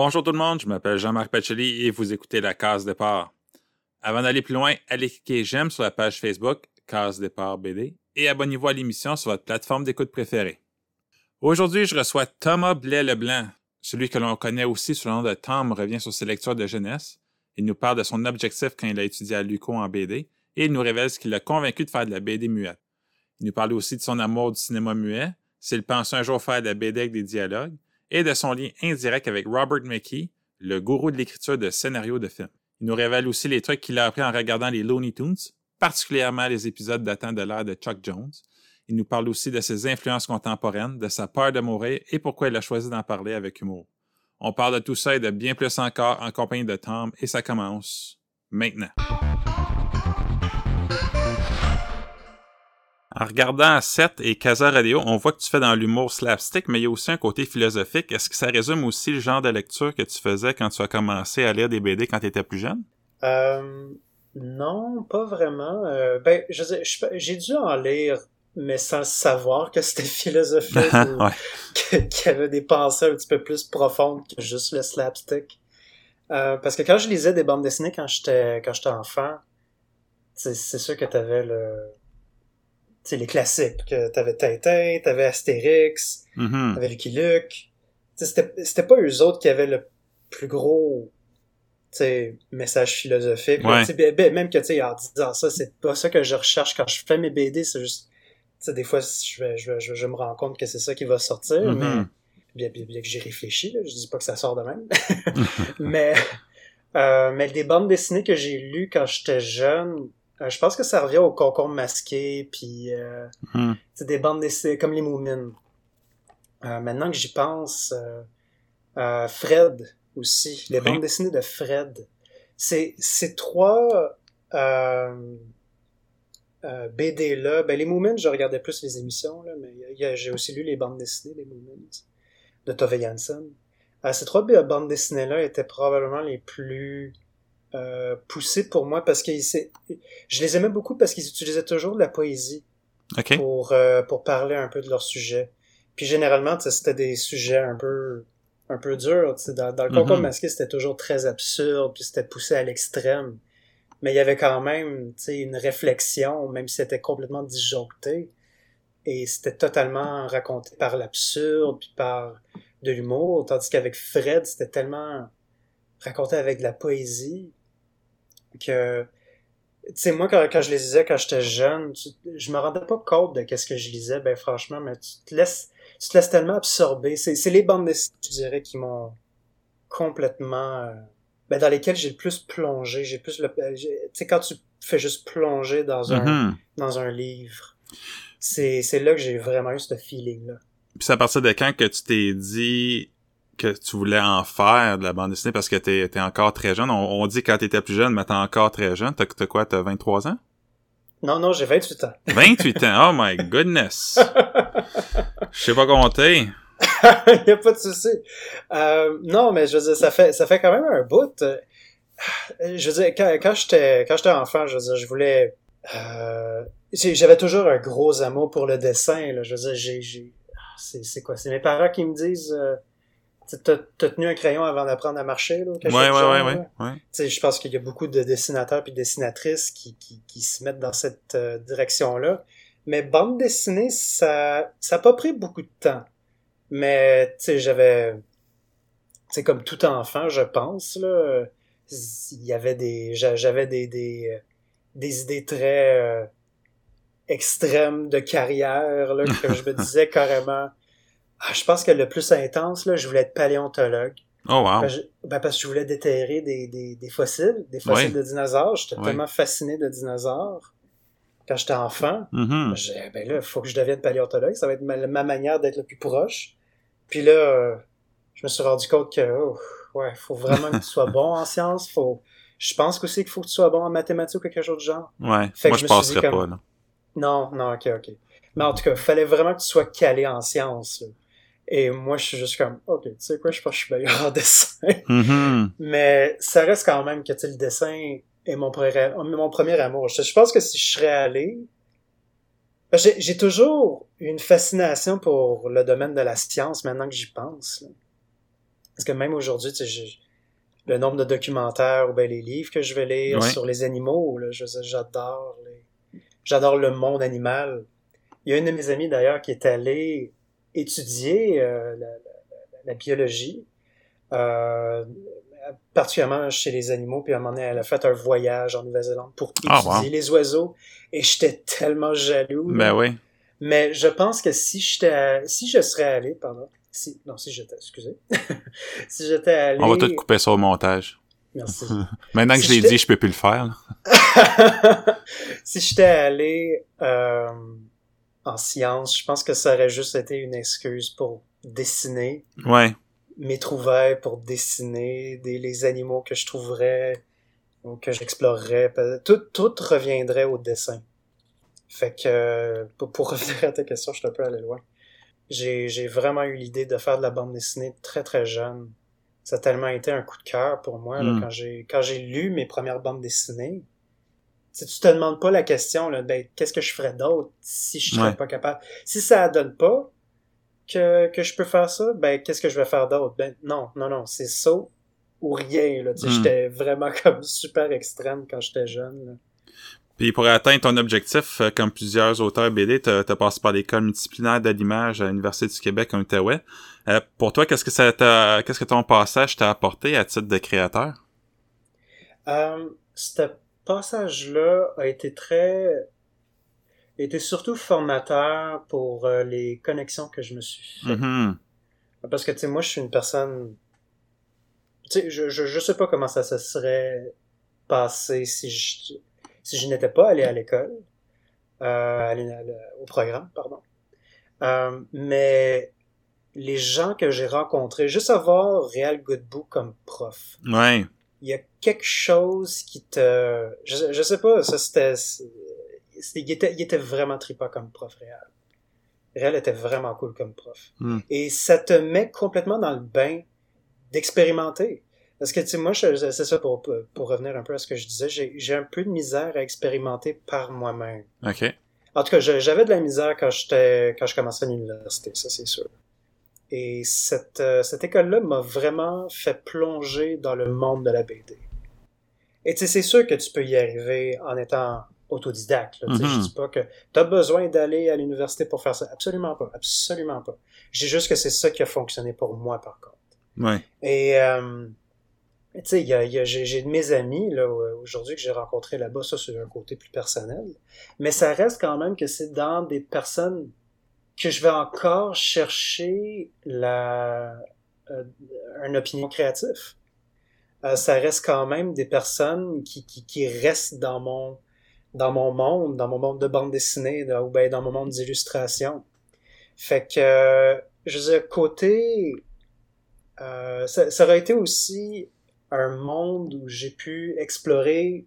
Bonjour tout le monde, je m'appelle Jean-Marc Pacelli et vous écoutez la case départ. Avant d'aller plus loin, allez cliquer j'aime sur la page Facebook Case départ BD et abonnez-vous à l'émission sur votre plateforme d'écoute préférée. Aujourd'hui, je reçois Thomas Blais-Leblanc, celui que l'on connaît aussi sous le nom de Tom revient sur ses lectures de jeunesse. Il nous parle de son objectif quand il a étudié à Luco en BD et il nous révèle ce qui l'a convaincu de faire de la BD muette. Il nous parle aussi de son amour du cinéma muet, s'il pense un jour faire de la BD avec des dialogues et de son lien indirect avec Robert McKee, le gourou de l'écriture de scénarios de films. Il nous révèle aussi les trucs qu'il a appris en regardant les Looney Tunes, particulièrement les épisodes datant de l'ère de Chuck Jones. Il nous parle aussi de ses influences contemporaines, de sa peur de mourir et pourquoi il a choisi d'en parler avec humour. On parle de tout ça et de bien plus encore en compagnie de Tom et ça commence maintenant. En regardant Seth et Casa Radio, on voit que tu fais dans l'humour slapstick, mais il y a aussi un côté philosophique. Est-ce que ça résume aussi le genre de lecture que tu faisais quand tu as commencé à lire des BD quand tu étais plus jeune? Euh, non, pas vraiment. Euh, ben, je j'ai dû en lire, mais sans savoir que c'était philosophique ou qu'il y avait des pensées un petit peu plus profondes que juste le slapstick. Euh, parce que quand je lisais des bandes dessinées quand j'étais quand j'étais enfant, c'est sûr que t'avais le c'est les classiques. que T'avais Tintin, t'avais Astérix, mm-hmm. t'avais Lucky Luke. C'était pas eux autres qui avaient le plus gros message philosophique. même que, tu en disant ça, c'est pas ça que je recherche quand je fais mes BD, c'est juste, des fois, je, je, je, me rends compte que c'est ça qui va sortir, mm-hmm. mais bien, bien, que j'ai réfléchi, là, je dis pas que ça sort de même. mais, euh, mais des bandes dessinées que j'ai lues quand j'étais jeune, euh, je pense que ça revient au concombre masqué, puis euh, hmm. des bandes dessinées comme les Moomins. Euh, maintenant que j'y pense, euh, Fred aussi, les bandes dessinées de Fred. C'est ces trois BD là, ben les Moomins, je regardais plus les émissions là, mais j'ai aussi lu les bandes dessinées les Moomins de Tove Jansson. ces trois bandes dessinées là étaient probablement les plus euh, poussé pour moi parce que je les aimais beaucoup parce qu'ils utilisaient toujours de la poésie pour euh, pour parler un peu de leur sujet. Puis généralement, c'était des sujets un peu un peu durs. Dans, dans le concours mm-hmm. masqué, c'était toujours très absurde, puis c'était poussé à l'extrême. Mais il y avait quand même une réflexion, même si c'était complètement disjoncté. Et c'était totalement raconté par l'absurde, puis par de l'humour. Tandis qu'avec Fred, c'était tellement raconté avec de la poésie que tu sais moi quand, quand je les lisais quand j'étais jeune je me rendais pas compte de qu'est-ce que je lisais. Ben franchement mais tu te laisses tu te laisses tellement absorber. C'est c'est les bandes dessinées je dirais qui m'ont complètement euh, ben dans lesquelles j'ai le plus plongé. J'ai plus le euh, tu sais quand tu fais juste plonger dans un mm-hmm. dans un livre c'est c'est là que j'ai vraiment eu ce feeling là puis c'est à partir de quand que tu t'es dit que tu voulais en faire de la bande dessinée parce que t'es es encore très jeune. On, dit quand t'étais plus jeune, mais t'es encore très jeune. T'as quoi, t'as 23 ans? Non, non, j'ai 28 ans. 28 ans? Oh my goodness! Je sais pas compter. y a pas de souci. Euh, non, mais je veux dire, ça fait, ça fait quand même un bout. Je veux dire, quand, quand j'étais, enfant, je veux dire, je voulais, euh, j'avais toujours un gros amour pour le dessin, là. Je veux dire, j'ai, j'ai, c'est, quoi? C'est mes parents qui me disent, euh, T'as tenu un crayon avant d'apprendre à marcher, là, quelque ouais, ouais, ouais, ouais, Je pense qu'il y a beaucoup de dessinateurs et dessinatrices qui, qui, qui, se mettent dans cette euh, direction-là. Mais bande dessinée, ça ça pas pris beaucoup de temps. Mais, tu sais, j'avais... C'est comme tout enfant, je pense, là. Il y avait des... J'avais des, des, euh, des idées très... Euh, extrêmes de carrière, là, que je me disais carrément ah, je pense que le plus intense, là, je voulais être paléontologue. Oh wow. Ben, parce que je voulais déterrer des, des, des fossiles, des fossiles de dinosaures. J'étais tellement fasciné de dinosaures quand j'étais enfant. Mm-hmm. ben là, il faut que je devienne paléontologue. Ça va être ma, manière d'être le plus proche. Puis là, euh, je me suis rendu compte que, oh, ouais, faut vraiment que tu sois bon en sciences. Faut, je pense aussi qu'il faut que tu sois bon en mathématiques ou quelque chose de genre. Ouais. Moi, je, passerais pas, là. Non, non, ok, ok. Mais en tout cas, il fallait vraiment que tu sois calé en sciences. Là. Et moi, je suis juste comme, OK, tu sais quoi, je pense que je suis meilleur en dessin. Mm-hmm. Mais ça reste quand même que, tu le dessin est mon premier, mon premier amour. Je, pense que si je serais allé, j'ai toujours une fascination pour le domaine de la science maintenant que j'y pense. Parce que même aujourd'hui, tu sais, le nombre de documentaires ou ben les livres que je vais lire sur les animaux, j'adore les... j'adore le monde animal. Il y a une de mes amies d'ailleurs qui est allée étudier euh, la, la, biologie, euh, particulièrement chez les animaux, puis à un moment donné, elle a fait un voyage en Nouvelle-Zélande pour ah, étudier les oiseaux, et j'étais tellement jaloux. Ben oui. Mais je pense que si j'étais, si je serais allé, pardon, si, non, si j'étais, excusez, si j'étais allé. On va tout couper ça au montage. Merci. Maintenant que je l'ai dit, je peux plus le faire. si j'étais allé euh, en sciences, je pense que ça aurait juste été une excuse pour dessiner. Ouais. Mes trouvailles pour dessiner des, les animaux que je trouverais ou que j'explorerais. Tout, tout reviendrait au dessin. Fait que, pour, revenir à ta question, je suis un peu allé loin. J'ai, vraiment eu l'idée de faire de la bande dessinée très très jeune. Ça a tellement été un coup de cœur pour moi là, hmm. quand j'ai quand j'ai lu mes premières bandes dessinées. Si tu te demandes pas la question, là, ben, qu'est-ce que je ferais d'autre si je serais pas capable? Si ça donne pas que, que je peux faire ça, ben qu'est-ce que je vais faire d'autre? Ben non, non, non, c'est ça ou rien. Là. Hmm. J'étais vraiment comme super extrême quand j'étais jeune. Là. Puis pour atteindre ton objectif, euh, comme plusieurs auteurs BD, tu as passé par l'école multidisciplinaire de l'image à l'Université du Québec en Outaouais. Euh, pour toi, qu'est-ce que ça t'a qu'est-ce que ton passage t'a apporté à titre de créateur? Euh, ce passage-là a été très était surtout formateur pour euh, les connexions que je me suis fait. Mm-hmm. Parce que tu sais, moi je suis une personne tu sais, je, je, je sais pas comment ça se serait passé si je si je n'étais pas allé à l'école, euh, au programme, pardon. Euh, mais les gens que j'ai rencontrés, juste avoir Real Godbout comme prof. Ouais. Il y a quelque chose qui te, je, je sais pas, ça c'était, il était, il était vraiment trippant comme prof Réal. Réal était vraiment cool comme prof. Hmm. Et ça te met complètement dans le bain d'expérimenter. Parce que, tu sais, moi, c'est ça pour, pour revenir un peu à ce que je disais, j'ai un peu de misère à expérimenter par moi-même. OK. En tout cas, j'avais de la misère quand j'étais quand je commençais à l'université, ça c'est sûr. Et cette, euh, cette école-là m'a vraiment fait plonger dans le monde de la BD. Et tu sais, c'est sûr que tu peux y arriver en étant autodidacte. Là, mm Je dis pas que tu as besoin d'aller à l'université pour faire ça. Absolument pas. Absolument pas. J'ai juste que c'est ça qui a fonctionné pour moi, par contre. Ouais. Et... Euh, tu sais, y a, y a, j'ai de mes amis aujourd'hui que j'ai rencontrés là-bas, ça c'est un côté plus personnel, mais ça reste quand même que c'est dans des personnes que je vais encore chercher la euh, une opinion créative. Euh, ça reste quand même des personnes qui, qui, qui restent dans mon dans mon monde, dans mon monde de bande dessinée, ou bien dans mon monde d'illustration. Fait que, je veux dire, côté, euh, ça, ça aurait été aussi un monde où j'ai pu explorer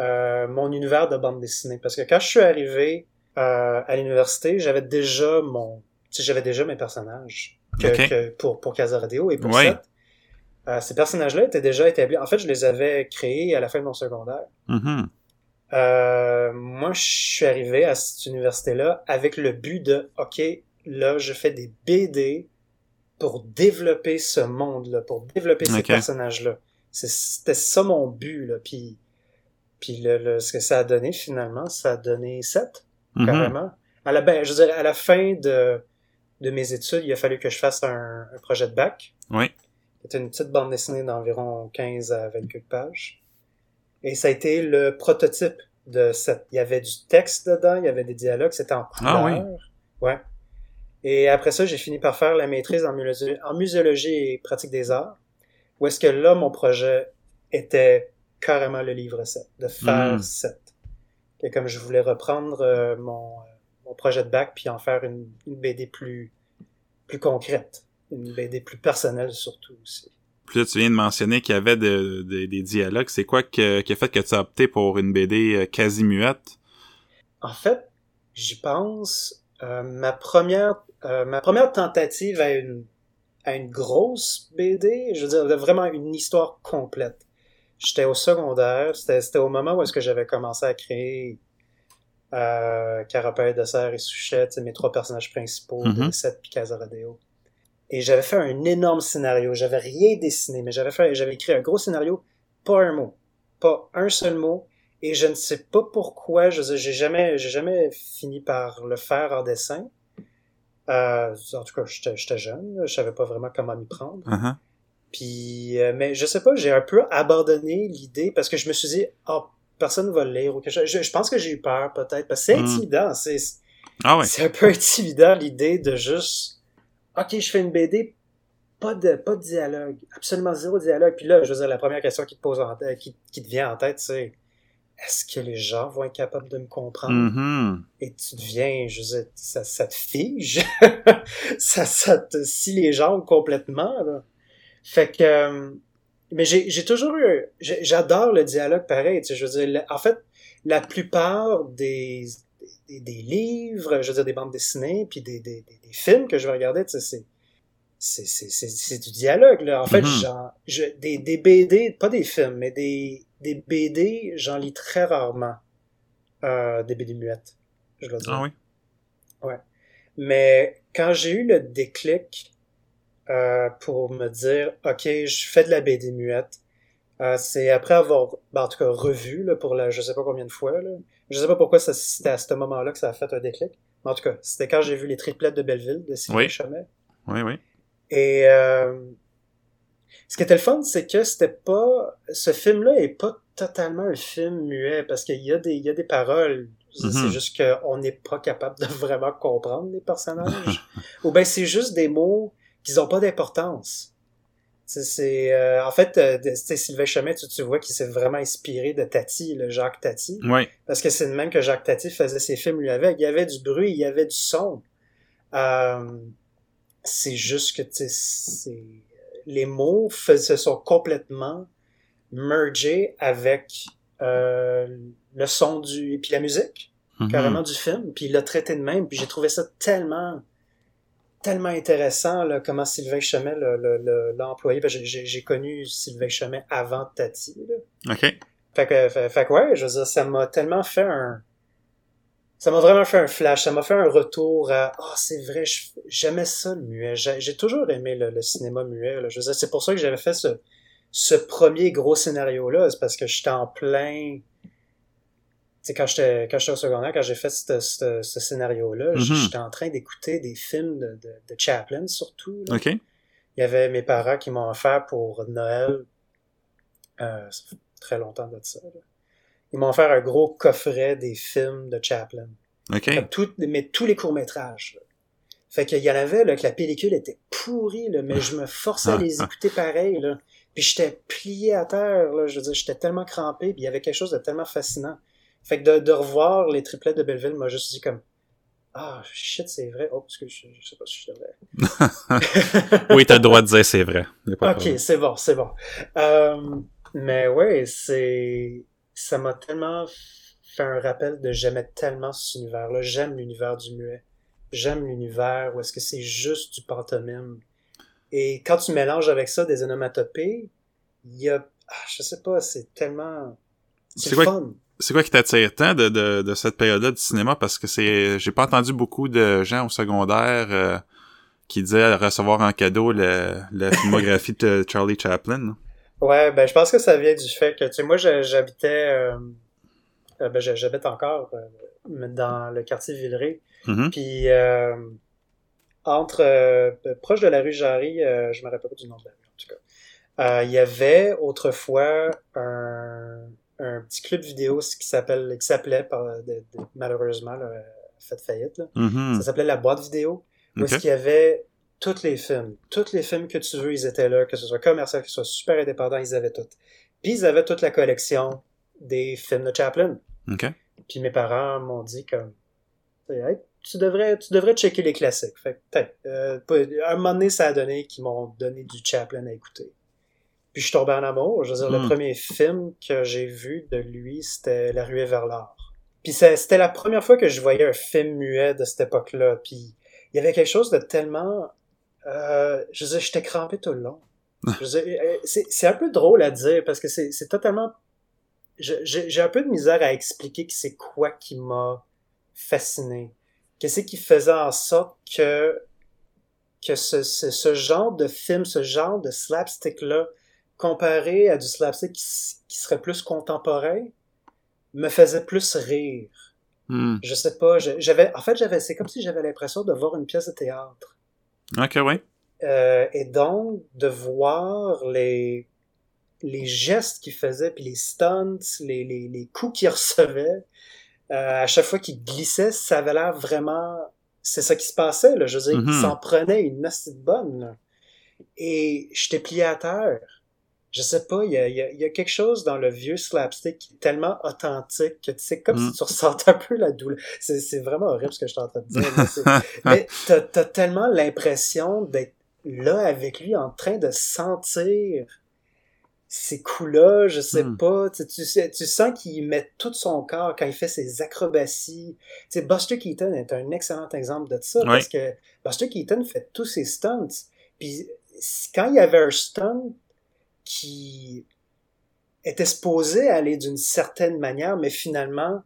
euh, mon univers de bande dessinée. Parce que quand je suis arrivé euh, à l'université, j'avais déjà mon, j'avais déjà mes personnages que, pour pour Casaradeo et pour ça. Euh, ces personnages-là étaient déjà établis. En fait, je les avais créés à la fin de mon secondaire. Mm-hmm. Euh, moi, je suis arrivé à cette université-là avec le but de, ok, là, je fais des BD pour développer ce monde-là, pour développer ces personnages-là. C'était ça mon but, là. Puis, puis le, ce que ça a donné, finalement, ça a donné 7, mm-hmm. carrément. À la, ben, je veux dire, à la fin de, de mes études, il a fallu que je fasse un, projet de bac. Oui. C'était une petite bande dessinée d'environ 15 à 24 pages. Et ça a été le prototype de cette. Il y avait du texte dedans, il y avait des dialogues, c'était en couleur. Ah oui. Ouais. Et après ça, j'ai fini par faire la maîtrise en, en muséologie et pratique des arts. Où est-ce que là, mon projet était carrément le livre 7, de faire 7. Hmm. Et comme je voulais reprendre euh, mon, euh, mon, projet de bac puis en faire une, une, BD plus, plus concrète, une BD plus personnelle surtout aussi. Puis là, tu viens de mentionner qu'il y avait de, des dialogues. C'est quoi qui a fait que tu as opté pour une BD euh, quasi muette? En fait, j'y pense. ma première ma première tentative à une à une grosse BD, je veux dire, vraiment une histoire complète. J'étais au secondaire, c'était au moment où est-ce que j'avais commencé à créer euh, Carapelle, Dessert et Souchette, mes trois personnages principaux, mm -hmm. Seth puis Casaradeo. Et j'avais fait un énorme scénario. J'avais rien dessiné, mais j'avais fait, j'avais écrit un gros scénario, pas un mot, pas un seul mot. Et je ne sais pas pourquoi, je j'ai jamais, j'ai jamais fini par le faire en dessin. Euh, en tout cas, j'étais jeune, je savais pas vraiment comment m'y prendre. Uh-huh. Puis, euh, mais je sais pas, j'ai un peu abandonné l'idée parce que je me suis dit, oh, personne va le lire ou quelque chose. Je, je pense que j'ai eu peur peut-être parce que c'est Mm. intimidant. C'est, Ah ouais. c'est un peu intimidant l'idée de juste, ok, je fais une BD, pas de, pas de dialogue, absolument zéro dialogue. Puis là, je veux dire, la première question qui te pose en tête, qui, qui te vient en tête, c'est, est-ce que les gens vont être capables de me comprendre? Mhm. Et tu deviens, je veux dire, ça, ça te fige. ça, ça te scie les jambes complètement, là. Fait que, euh, mais j'ai, j'ai toujours eu, j'adore le dialogue pareil, tu sais, je veux dire, en fait, la plupart des, des, des livres, je veux dire, des bandes dessinées, puis des, des, des, films que je vais regarder, tu sais, c'est, c'est, c'est, c'est, c'est du dialogue, là. En fait, Mhm. j'en, je, des, des BD, pas des films, mais des, des BD, j'en lis très rarement. Euh, des BD muettes, je dois dire. Ah oui? Mais quand j'ai eu le déclic euh, pour me dire, OK, je fais de la BD muette, euh, c'est après avoir, ben, en tout cas, revu là, pour la, je sais pas combien de fois. Là. Je sais pas pourquoi c'était à ce moment-là que ça a fait un déclic. Mais en tout cas, c'était quand j'ai vu les triplettes de Belleville de Sylvain Oui. Chomet. Oui, oui. Et euh, ce qui était le fun, c'est que c'était pas. Ce film-là est pas totalement un film muet parce qu'il y a des, il y a des paroles. C'est Mhm. juste qu'on n'est pas capable de vraiment comprendre les personnages. Ou bien c'est juste des mots qui n'ont pas d'importance. C'est, c'est, euh, en fait, euh, Sylvain Chomet, tu, tu vois qu'il s'est vraiment inspiré de Tati, le Jacques Tati. Oui. Parce que c'est le même que Jacques Tati faisait ses films lui avec. Il y avait du bruit, il y avait du son. Euh, c'est juste que les mots se sont complètement mergés avec euh, le son du et puis la musique Mhm. carrément du film. Puis il l'a traité de même. Puis j'ai trouvé ça tellement tellement intéressant là, comment Sylvain Chemet l'a employé. J'ai- connu Sylvain Chemet avant Tati. Là. OK. Fait que, fait, fait que ouais, je veux dire, ça m'a tellement fait un. Ça m'a vraiment fait un flash, ça m'a fait un retour à Ah, c'est vrai, j'aimais ça le muet. J'ai toujours aimé le, le cinéma muet. Là. Je veux dire, c'est pour ça que j'avais fait ce, ce premier gros scénario-là. C'est parce que j'étais en plein. Sais, quand j'étais quand j'étais au secondaire, quand j'ai fait ce, scénario-là, Mhm. j'étais en train d'écouter des films de, de, de Chaplin surtout. là. OK. Il y avait mes parents qui m'ont offert pour Noël, euh, ça fait très longtemps de ça. là. Ils m'ont offert un gros coffret des films de Chaplin. OK. Tout- mais tous les courts-métrages. là. Fait qu'il y en avait, là, que la pellicule était pourrie, là, mais je me forçais à les écouter pareil, là. Puis j'étais plié à terre, là. Je veux dire, j'étais tellement crampé, puis il y avait quelque chose de tellement fascinant. Fait que de, de revoir les triplettes de Belleville m'a juste dit comme, ah, shit, c'est vrai. Oh, parce que je, je sais pas si je devrais. oui, t'as le droit de dire c'est vrai. Ok, c'est bon, c'est bon. Euh, mais ouais, c'est, ça m'a tellement fait un rappel de j'aimais tellement cet univers-là. J'aime l'univers du muet. J'aime l'univers où est-ce que c'est juste du pantomime. Et quand tu mélanges avec ça des onomatopées, il y a, ah, je sais pas, c'est tellement, c'est fun. C'est quoi qui t'attire tant de, de, de cette période-là du cinéma? Parce que c'est, j'ai pas entendu beaucoup de gens au secondaire euh, qui disaient recevoir en cadeau le, la filmographie de Charlie Chaplin. Ouais, ben je pense que ça vient du fait que, tu sais, moi j'habitais, euh, euh, ben j'habite encore euh, dans le quartier Villeray. Mhm. Puis entre proche de la rue Jarry, je me rappelle pas du nom de la rue en tout cas. Il y avait autrefois un, un petit club vidéo qui s'appelle qui s'appelait de- malheureusement là, fait faillite. Là. Mhm. Ça s'appelait la boîte vidéo. Où Ok. est-ce qu'il y avait tous les films. Tous les films que tu veux, ils étaient là, que ce soit commercial, que ce soit super indépendant, ils avaient tout. Puis ils avaient toute la collection des films de Chaplin. Puis mes parents m'ont dit comme Hey, tu devrais tu devrais checker les classiques. Fait que, euh, à un moment donné, ça a donné qu'ils m'ont donné du Chaplin à écouter. Puis je suis tombé en amour. Je veux dire, Hmm. le premier film que j'ai vu de lui, c'était La ruée vers l'or. Puis c'était la première fois que je voyais un film muet de cette époque-là. Puis il y avait quelque chose de tellement... Euh, je veux dire, j'étais crampé tout le long. Euh, c'est un peu drôle à dire parce que c'est totalement... J'ai j'ai un peu de misère à expliquer que c'est quoi qui m'a fasciné. Qu'est-ce qui faisait en sorte que que ce, ce, ce genre de film, ce genre de slapstick-là, comparé à du slapstick qui, qui serait plus contemporain, me faisait plus rire. Hmm. Je sais pas, j'avais, en fait, j'avais, c'est comme si j'avais l'impression de voir une pièce de théâtre. Ok, oui. Euh, et donc, de voir les, les gestes qu'il faisait, puis les stunts, les, les, les coups qu'il recevait, euh, à chaque fois qu'il glissait, ça avait l'air vraiment... C'est ça qui se passait, là. Je veux dire, il s'en prenait une de bonne, là. Et j'étais plié à terre. Je sais pas, il y a, y a- y a quelque chose dans le vieux slapstick qui est tellement authentique que tu sais, comme si tu ressentais un peu la douleur. C'est c'est vraiment horrible ce que je suis en train de dire. mais c'est- t'as t'as tellement l'impression d'être là avec lui en train de sentir ces coups-là, je sais Hmm. pas. Tu, tu, sens qu'il met tout son corps quand il fait ses acrobaties. Tu sais, Buster Keaton est un excellent exemple de ça Oui. parce que Buster Keaton fait tous ses stunts. Puis quand il y avait un stunt qui était supposé aller d'une certaine manière, mais finalement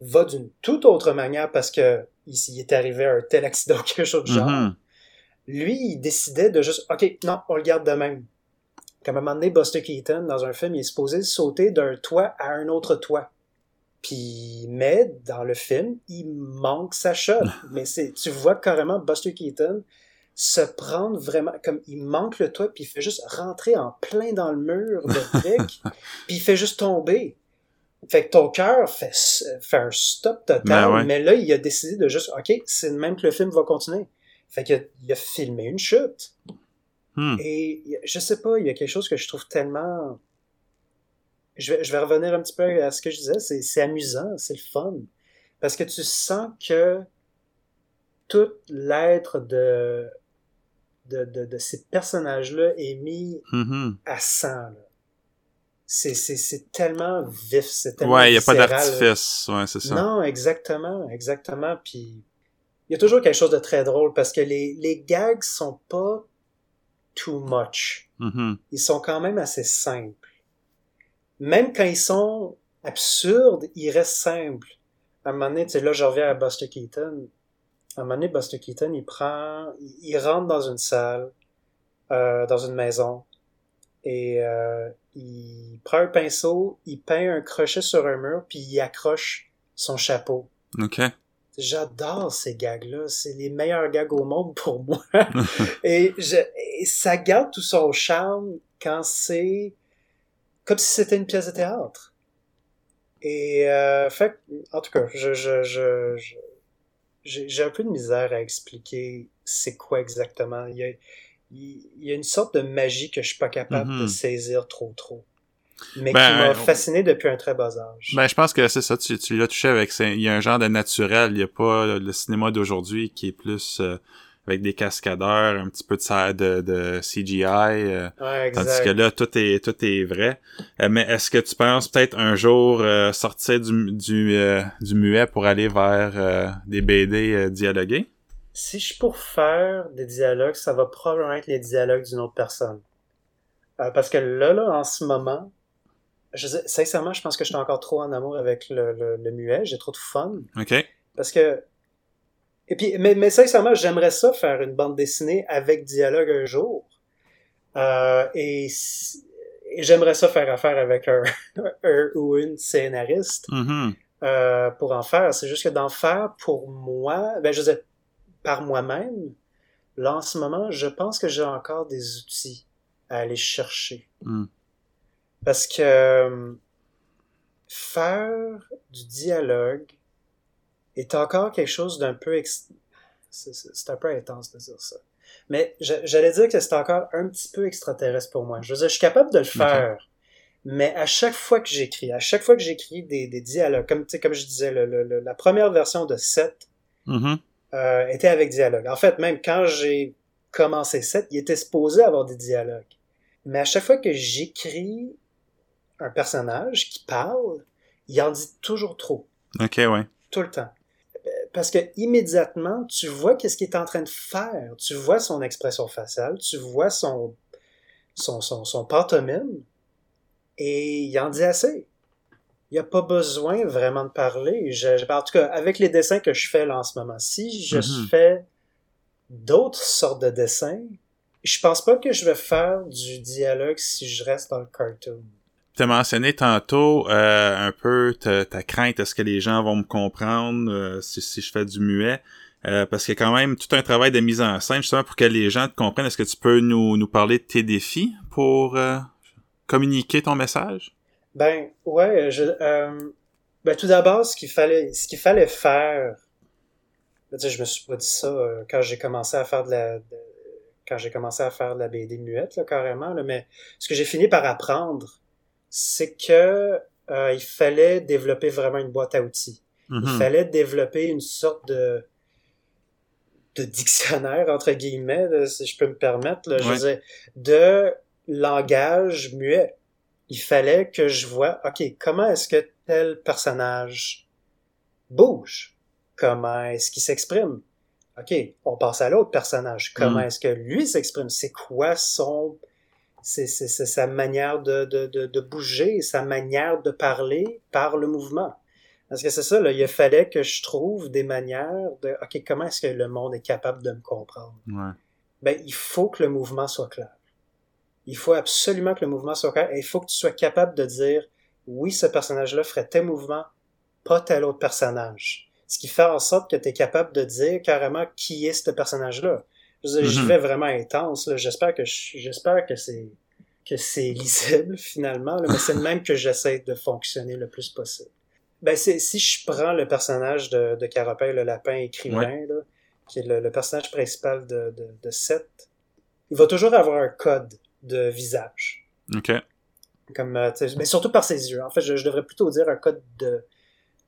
va d'une toute autre manière parce que il est arrivé un tel accident ou quelque chose de genre. Mhm. Lui, il décidait de juste, OK, non, on le garde de même. Comme à un moment donné, Buster Keaton, dans un film, il est supposé sauter d'un toit à un autre toit. Puis, mais dans le film, il manque sa shot. mais c'est, tu vois carrément Buster Keaton se prendre vraiment, comme il manque le toit, puis il fait juste rentrer en plein dans le mur de briques, puis il fait juste tomber. Fait que ton cœur fait, fait un stop total, Ben ouais. mais là, il a décidé de juste, OK, c'est même que le film va continuer. Fait qu'il a, il a filmé une chute. Hmm. Et je sais pas, il y a quelque chose que je trouve tellement. Je vais, je vais revenir un petit peu à ce que je disais, c'est, c'est amusant, c'est le fun. Parce que tu sens que tout l'être de, de, de, de ces personnages-là est mis Mhm. à 100. là. C'est, c'est, c'est tellement vif, c'est tellement Ouais, il n'y a pas d'artifice. Ouais, c'est ça. non, exactement, exactement. Puis il y a toujours quelque chose de très drôle parce que les, les gags sont pas too much. Mhm. Ils sont quand même assez simples. Même quand ils sont absurdes, ils restent simples. À un moment donné, tu sais, là, je reviens à Buster Keaton. À un moment donné, Buster Keaton, il prend, il, rentre dans une salle, euh, dans une maison, et euh, il prend un pinceau, il peint un crochet sur un mur, puis il accroche son chapeau. OK. J'adore ces gags-là. C'est les meilleurs gags au monde pour moi. et, je, et ça garde tout son charme quand c'est comme si c'était une pièce de théâtre. Et euh, fait, que, en tout cas, je, je, je, je- j'ai un peu de misère à expliquer c'est quoi exactement. Il y, a, il y a une sorte de magie que je suis pas capable de Mhm. saisir trop trop. Mais Ben, qui m'a fasciné depuis un très bas âge. Ben, je pense que c'est ça, tu, tu l'as touché avec, il y a un genre de naturel, il y a pas le cinéma d'aujourd'hui qui est plus euh, avec des cascadeurs, un petit peu de, ça- de, de CGI, euh, ouais, tandis que là, tout est, tout est vrai. Euh, mais est-ce que tu penses peut-être un jour euh, sortir du, du, du muet pour aller vers des BD dialogués? Si je suis pour faire des dialogues, ça va probablement être les dialogues d'une autre personne. Parce que là, là, en ce moment, je sincèrement, je pense que je suis encore trop en amour avec le, le, le muet. J'ai trop de fun. OK? Parce que. Et puis, mais, mais sincèrement, j'aimerais ça faire une bande dessinée avec dialogue un jour. Euh, et et j'aimerais ça faire affaire avec un, un ou une scénariste Mhm. euh, pour en faire. C'est juste que d'en faire pour moi, ben je veux dire, par moi-même, là en ce moment, je pense que j'ai encore des outils à aller chercher. Mm. Parce que euh, faire du dialogue est encore quelque chose d'un peu... ex- C'est un peu intense de dire ça. Mais j'allais dire que c'est encore un petit peu extraterrestre pour moi. Je veux dire, je suis capable de le faire. Mais à chaque fois que j'écris, à chaque fois que j'écris des, des dialogues, comme, comme je disais, le- le- le- la première version de 7 Mhm. euh, était avec dialogue. En fait, même quand j'ai commencé 7, il était supposé avoir des dialogues. Mais à chaque fois que j'écris un personnage qui parle, il en dit toujours trop, OK, ouais. tout le temps. Parce que immédiatement, tu vois qu'est-ce qu'il est en train de faire. Tu vois son expression faciale, tu vois son, son, son, son pantomime, et il en dit assez. Il n'y a pas besoin vraiment de parler. Je, je- en tout cas, avec les dessins que je fais là en ce moment, si je Mhm. fais d'autres sortes de dessins, je pense pas que je vais faire du dialogue si je reste dans le cartoon. Tu as mentionné tantôt euh, un peu ta, crainte, est-ce que les gens vont me comprendre euh, si, si, je fais du muet? Euh, parce qu'il y a quand même tout un travail de mise en scène, justement, pour que les gens te comprennent. Est-ce que tu peux nous, nous parler de tes défis pour communiquer ton message? Ben, ouais, je, ben, tout d'abord, ce qu'il fallait, ce qu'il fallait faire, je, je me suis pas dit ça quand j'ai commencé à faire de la, quand j'ai commencé à faire de la BD muette, là, carrément, là, mais ce que j'ai fini par apprendre, c'est que euh, il fallait développer vraiment une boîte à outils. Il Mhm. fallait développer une sorte de de dictionnaire entre guillemets, là, si je peux me permettre, là, je veux dire, de langage muet. Il fallait que je vois, ok, comment est-ce que tel personnage bouge? Comment est-ce qu'il s'exprime? Ok, on passe à l'autre personnage. Comment Mm. est-ce que lui s'exprime? C'est quoi son c'est sa manière de, de, de, de bouger, sa manière de parler par le mouvement. Parce que c'est ça, là, il fallait que je trouve des manières de, OK, comment est-ce que le monde est capable de me comprendre? Ouais. Ben, il faut que le mouvement soit clair. Il faut absolument que le mouvement soit clair et il faut que tu sois capable de dire, oui, ce personnage-là ferait tel mouvement, pas tel autre personnage. Ce qui fait en sorte que tu es capable de dire carrément qui est ce personnage-là. J'y Mhm. vais vraiment intense, là. J'espère que je- j'espère que c'est que c'est lisible finalement, là, mais c'est le même que j'essaie de fonctionner le plus possible. Ben, si je prends le personnage de, de Carapin, le lapin écrivain, là, qui est le, le personnage principal de, de, de Seth, il va toujours avoir un code de visage. OK. Comme, euh, mais surtout par ses yeux. En fait, je, je devrais plutôt dire un code de,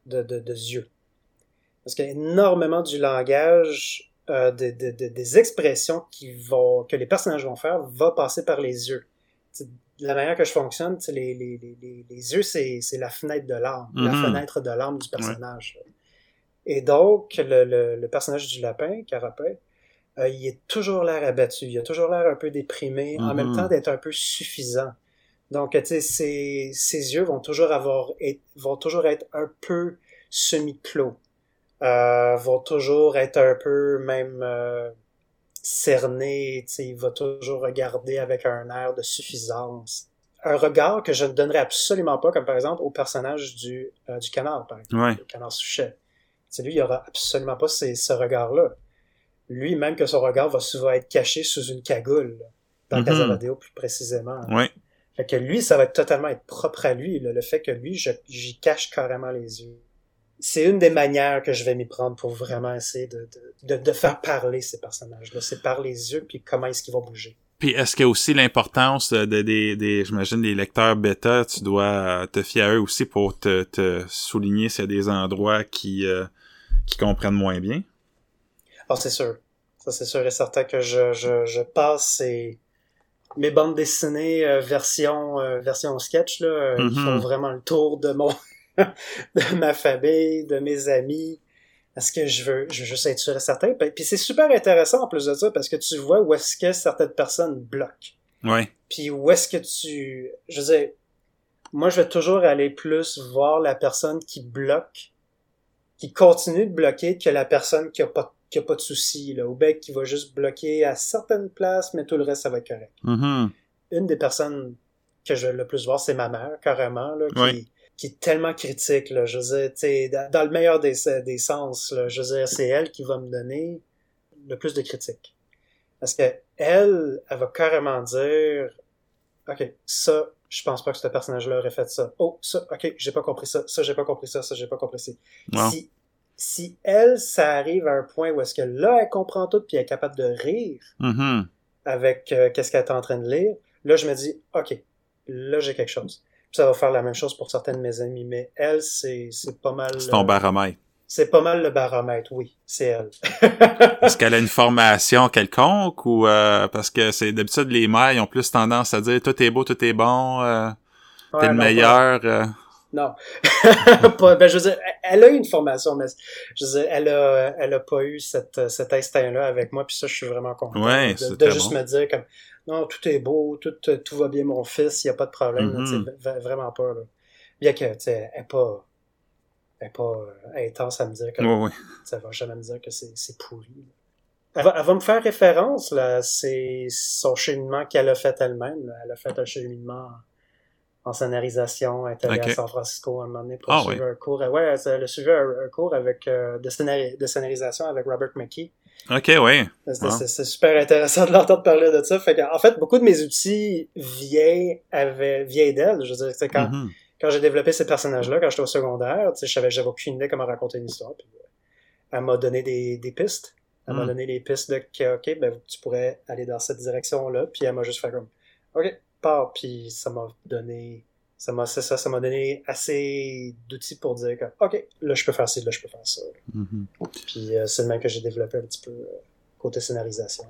de, de, de yeux. Parce qu'il y a énormément du langage, euh, de- de- de- des expressions qui vont, que les personnages vont faire va passer par les yeux. Tu sais, de la manière que je fonctionne, les, les, les, les, yeux, c'est c'est la fenêtre de l'âme, la Mhm. fenêtre de l'âme du personnage. Et donc, le, le, le personnage du lapin, Carapin, euh, il est toujours l'air abattu, il a toujours l'air un peu déprimé, en Mhm. même temps d'être un peu suffisant. Donc, tu sais, ses, ses yeux vont toujours avoir, vont toujours être un peu semi-clos, euh, vont toujours être un peu même euh, sais, il va toujours regarder avec un air de suffisance. Un regard que je ne donnerais absolument pas, comme par exemple au personnage du, euh, du canard, par exemple, Ouais. le canard Souchet. Lui, il aura absolument pas ces- ce regard-là. Lui, même que son regard va souvent être caché sous une cagoule, là, dans Mhm. Casabadeo plus précisément. Ouais. Fait que lui, ça va totalement être propre à lui, là, le fait que lui, j'y cache carrément les yeux. C'est une des manières que je vais m'y prendre pour vraiment essayer de, de, de, de faire parler ces personnages-là. C'est par les yeux, puis comment est-ce qu'ils vont bouger. Puis est-ce qu'il y a aussi l'importance de, de- des, des j'imagine, les lecteurs bêta, tu dois te fier à eux aussi pour te, te souligner s'il y a des endroits qui, euh, qui comprennent moins bien? Ah, c'est sûr. Ça, c'est sûr et certain que je, je, je passe ces, mes bandes dessinées euh, version, euh, version sketch, là, Mhm. qui font vraiment le tour de mon, de ma famille, de mes amis. Parce que je veux, je veux juste être sûr et certain. Puis c'est super intéressant en plus de ça parce que tu vois où est-ce que certaines personnes bloquent. Ouais. Puis où est-ce que tu... Je veux dire, moi, je vais toujours aller plus voir la personne qui bloque, qui continue de bloquer que la personne qui a pas, qui a pas de soucis, là, ou bien qui va juste bloquer à certaines places, mais tout le reste, ça va être correct. Mhm. Une des personnes que je vais le plus voir, c'est ma mère, carrément, là, qui, Oui. Qui est tellement critique, là. Je veux dire, dans, le meilleur des, des sens, là, je veux dire, c'est elle qui va me donner le plus de critiques. Parce que elle, elle va carrément dire, OK, ça, je pense pas que ce personnage-là aurait fait ça. Oh, ça, OK, j'ai pas compris ça. Ça, j'ai pas compris ça. Ça, j'ai pas compris ça. Wow. Si, si elle, ça arrive à un point où est-ce que là, elle comprend tout puis elle est capable de rire Mhm. avec euh, qu'est-ce qu'elle est en train de lire, là, je me dis, OK, là, j'ai quelque chose. Puis ça va faire la même chose pour certaines de mes amies, mais elle, c'est, c'est pas mal... C'est ton euh, baromètre. c'est pas mal le baromètre, oui, c'est elle. Est-ce qu'elle a une formation quelconque ou euh, parce que c'est d'habitude les mères ils ont plus tendance à dire tout est beau, tout est bon, euh, Ouais, t'es le non, pas- meilleur. euh. Non. pas, ben, je veux dire, elle a eu une formation, mais je veux dire, elle a, elle a pas eu cette, cet instinct-là avec moi, puis ça, je suis vraiment content. Ouais, de, de juste bon. me dire comme, non, tout est beau, tout, tout va bien, mon fils, il y a pas de problème, Mhm. vraiment pas, là. Bien que, tu sais, elle est pas, elle est pas euh, intense à me dire que Ouais, ouais. ça va jamais me dire que c'est, pourri. Elle va, elle va me faire référence, là, c'est son cheminement qu'elle a fait elle-même. Elle a fait un cheminement en scénarisation. Elle est allée à San Francisco à un moment donné pour Ah, suivre oui. un cours. Ouais, elle a suivi un, un cours avec, euh, de, scénari- de scénarisation avec Robert McKee. OK, oui. C'est Ah. super intéressant de l'entendre parler de ça. Fait que, en fait, beaucoup de mes outils viennent, avaient, viennent d'elle. Je veux dire, quand, Mhm. quand j'ai développé ces personnages-là, quand j'étais au secondaire, je savais, j'avais aucune idée comment raconter une histoire. Puis, euh, elle m'a donné des, des pistes. Elle m'a Mm. donné les pistes de que, OK, ben, tu pourrais aller dans cette direction-là. Puis elle m'a juste fait comme, OK, pars. Puis ça m'a donné, ça m'a, ça, ça m'a donné assez d'outils pour dire que, OK, là, je peux faire ci, là, je peux faire ça. Mhm. Puis euh, c'est le même que j'ai développé un petit peu euh, côté scénarisation.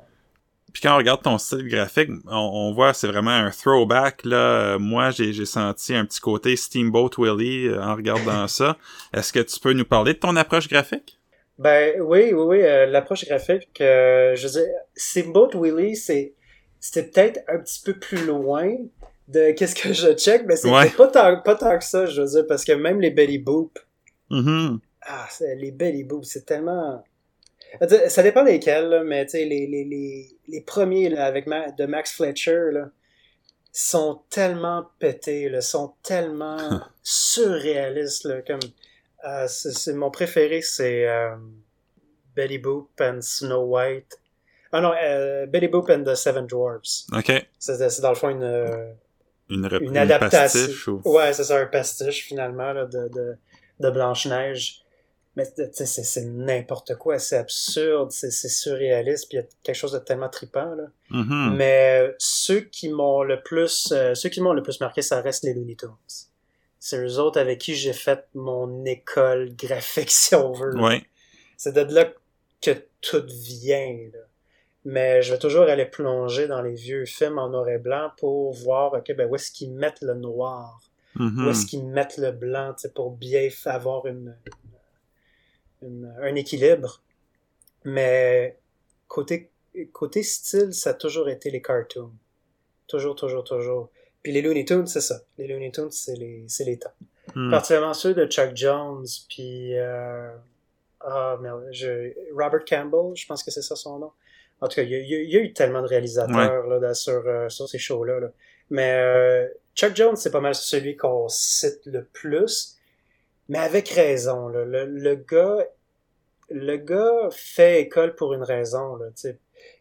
Puis quand on regarde ton style graphique, on, on voit c'est vraiment un throwback. Là. Euh, Moi, j'ai senti un petit côté Steamboat Willie euh, en regardant ça. Est-ce que tu peux nous parler de ton approche graphique? Ben oui, oui, oui, euh, l'approche graphique, je veux dire, Steamboat Willie, c'est c'était peut-être un petit peu plus loin de qu'est-ce que je check, mais Ouais. pas tant pas tant que ça, je veux dire, parce que même les belly boop, Mhm. ah, c'est- les belly boop, c'est tellement dire, ça dépend desquels, là, mais tu sais, les, les, les, les premiers là, avec Ma- de Max Fletcher là, sont tellement pétés, là, sont tellement surréalistes, là, comme euh, c'est c'est- mon préféré, c'est euh, Betty Boop and Snow White. Ah non, euh, Betty Boop and the Seven Dwarfs. OK. C'est c'est dans le fond une, euh, Une, une adaptation. pastiche ou... Ouais, c'est ça, un pastiche finalement là, de, de, de Blanche-Neige. Mais c'est c'est n'importe quoi, c'est absurde, c'est c'est surréaliste, puis il y a quelque chose de tellement trippant. Là. Mhm. Mais ceux qui m'ont le plus euh, ceux qui m'ont le plus marqué, ça reste les Looney Tunes. C'est eux autres avec qui j'ai fait mon école graphique, si on veut. Ouais. C'est de là que tout vient. Là. Mais je vais toujours aller plonger dans les vieux films en noir et blanc pour voir ok, ben, où est-ce qu'ils mettent le noir, où est-ce qu'ils mettent le blanc pour bien avoir une, une- un équilibre? Mais côté, côté style, ça a toujours été les cartoons. Toujours, toujours, toujours. Puis les Looney Tunes, c'est ça. Les Looney Tunes, c'est les, c'est les temps. Mhm. Particulièrement ceux de Chuck Jones, puis euh, ah merde, je, Robert Campbell, je pense que c'est ça son nom. En tout cas, il y a, y eu tellement de réalisateurs là, sur, euh, sur ces shows-là. là. Mais euh, Chuck Jones, c'est pas mal celui qu'on cite le plus, mais avec raison. Là. Le, le gars, le gars fait école pour une raison. Là,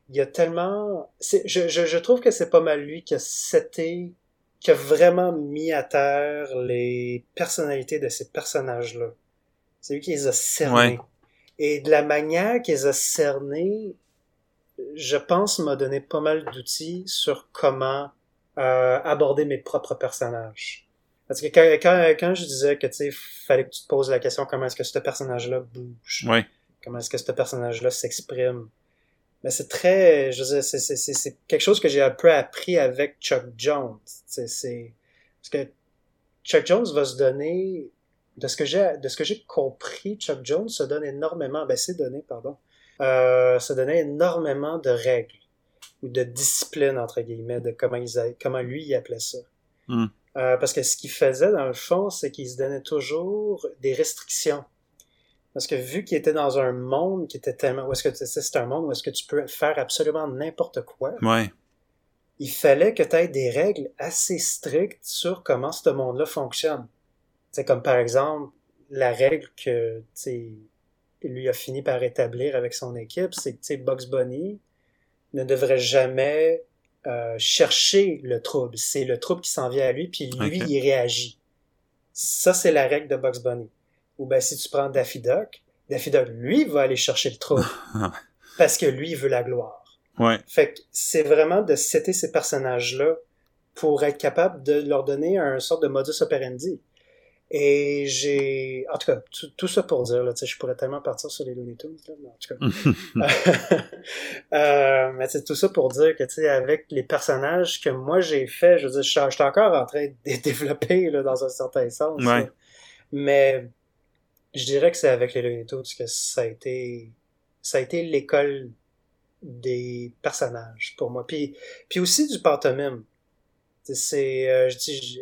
il y a tellement, je, je, je trouve que c'est pas mal lui qui a seté qui a vraiment mis à terre les personnalités de ces personnages-là. C'est lui qui les a cernés. Ouais. Et de la manière qu'il les a cernés, je pense m'a donné pas mal d'outils sur comment euh, aborder mes propres personnages. Parce que quand, quand, quand je disais que tu sais, fallait que tu te poses la question comment est-ce que ce personnage-là bouge, comment est-ce que ce personnage-là s'exprime? Mais c'est très, je veux dire, c'est, c'est, c'est, c'est quelque chose que j'ai un peu appris avec Chuck Jones. C'est, parce que Chuck Jones va se donner, de ce que j'ai, de ce que j'ai compris, Chuck Jones se donne énormément, ben c'est donné, pardon, euh, se donnait énormément de règles ou de discipline entre guillemets, de comment ils, a- comment lui il appelait ça. Hmm. Euh, parce que ce qu'il faisait dans le fond, c'est qu'il se donnait toujours des restrictions. Parce que vu qu'il était dans un monde qui était tellement, où est-ce que tu sais, c'est un monde où est-ce que tu peux faire absolument n'importe quoi, Ouais. il fallait que tu aies des règles assez strictes sur comment ce monde-là fonctionne. C'est comme par exemple la règle que tu sais, lui a fini par établir avec son équipe, c'est que Bugs Bunny ne devrait jamais euh, chercher le trouble. C'est le trouble qui s'en vient à lui, puis lui, il réagit. Ça, c'est la règle de Bugs Bunny. Ou ben si tu prends Daffy Duck, Daffy Duck, lui, va aller chercher le trouble. parce que lui, il veut la gloire. Ouais. Fait que c'est vraiment de citer ces personnages-là pour être capable de leur donner un sorte de modus operandi. Et j'ai... En tout cas, tout, ça pour dire, là, tu sais, je pourrais tellement partir sur les Looney Tunes, là, mais en tout cas... euh, mais c'est tout ça pour dire que, tu sais, avec les personnages que moi j'ai fait, je veux dire, je suis encore en train de les développer, là, dans un certain sens. Ouais. là. Mais je dirais que c'est avec les Looney Tunes que ça a été... Ça a été l'école des personnages pour moi. Puis, puis aussi du pantomime. Tu sais, C'est, euh, je dis,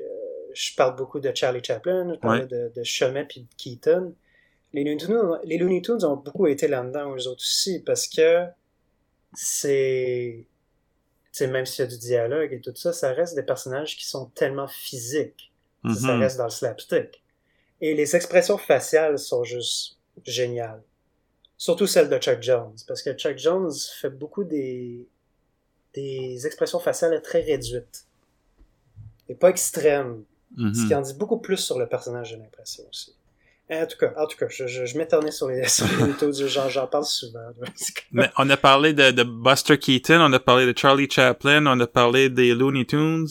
je, parle beaucoup de Charlie Chaplin, je Ouais. de, de Chomet puis de Keaton. Les Looney Tunes, les Looney Tunes ont beaucoup été là-dedans eux autres aussi parce que c'est, tu sais, même s'il y a du dialogue et tout ça, ça reste des personnages qui sont tellement physiques. Ça Mhm. reste dans le slapstick. Et les expressions faciales sont juste géniales. Surtout celles de Chuck Jones, parce que Chuck Jones fait beaucoup des, des expressions faciales très réduites. Et pas extrêmes. Mhm. Ce qui en dit beaucoup plus sur le personnage, j'ai l'impression aussi. En tout cas, en tout cas, je, je, je m'éternais sur les, sur les j'en, parle souvent. Mais on a parlé de, de Buster Keaton, on a parlé de Charlie Chaplin, on a parlé des Looney Tunes,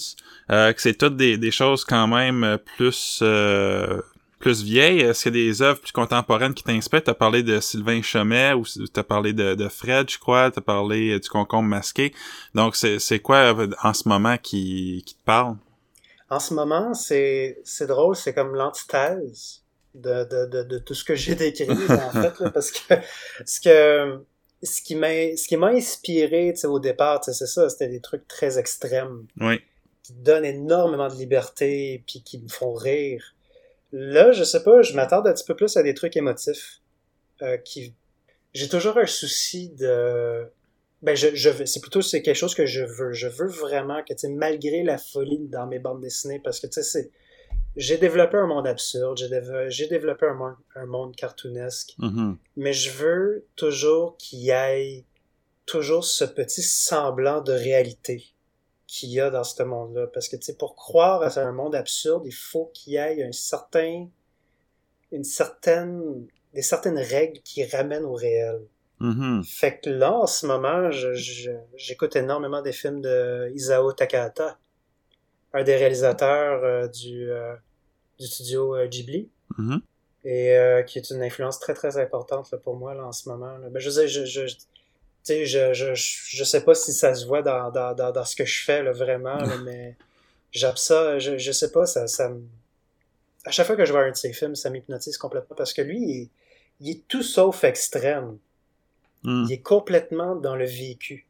euh, que c'est toutes des, des choses quand même euh, plus euh, plus vieilles. Est-ce qu'il y a des œuvres plus contemporaines qui t'inspirent? T'as parlé de Sylvain Chomet ou t'as parlé de, de Fred, je crois. T'as parlé euh, du concombre masqué. Donc, c'est, quoi euh, en ce moment qui, qui te parle? En ce moment, c'est, c'est drôle, c'est comme l'antithèse de, de, de, de tout ce que j'ai décrit, en fait, là, parce que ce que ce qui m'a ce qui m'a inspiré au départ, c'est ça, c'était des trucs très extrêmes Oui. qui donnent énormément de liberté puis qui me font rire. Là, je sais pas, je m'attarde un petit peu plus à des trucs émotifs euh, qui j'ai toujours un souci de ben je, je c'est plutôt c'est quelque chose que je veux. Je veux vraiment que tu sais malgré la folie dans mes bandes dessinées parce que tu sais c'est j'ai développé un monde absurde, j'ai déve- j'ai développé un monde, un monde cartoonesque, Mhm. mais je veux toujours qu'il y ait toujours ce petit semblant de réalité qu'il y a dans ce monde-là. Parce que, tu sais, pour croire à un monde absurde, il faut qu'il y ait un certain, une certaine, des certaines règles qui ramènent au réel. Mhm. Fait que là, en ce moment, j'écoute énormément des films de Isao Takahata, un des réalisateurs euh, du, euh, du studio euh, Ghibli Mhm. et euh, qui est une influence très très importante là, pour moi là, en ce moment. Là. Ben, je sais, je, je, je- je, je, sais pas si ça se voit dans, dans, dans, dans ce que je fais là, vraiment, là, mais j'aime ça, je, je sais pas, ça, ça me... À chaque fois que je vois un de ses films, ça m'hypnotise complètement parce que lui, il il est tout sauf extrême. Mhm. Il est complètement dans le vécu.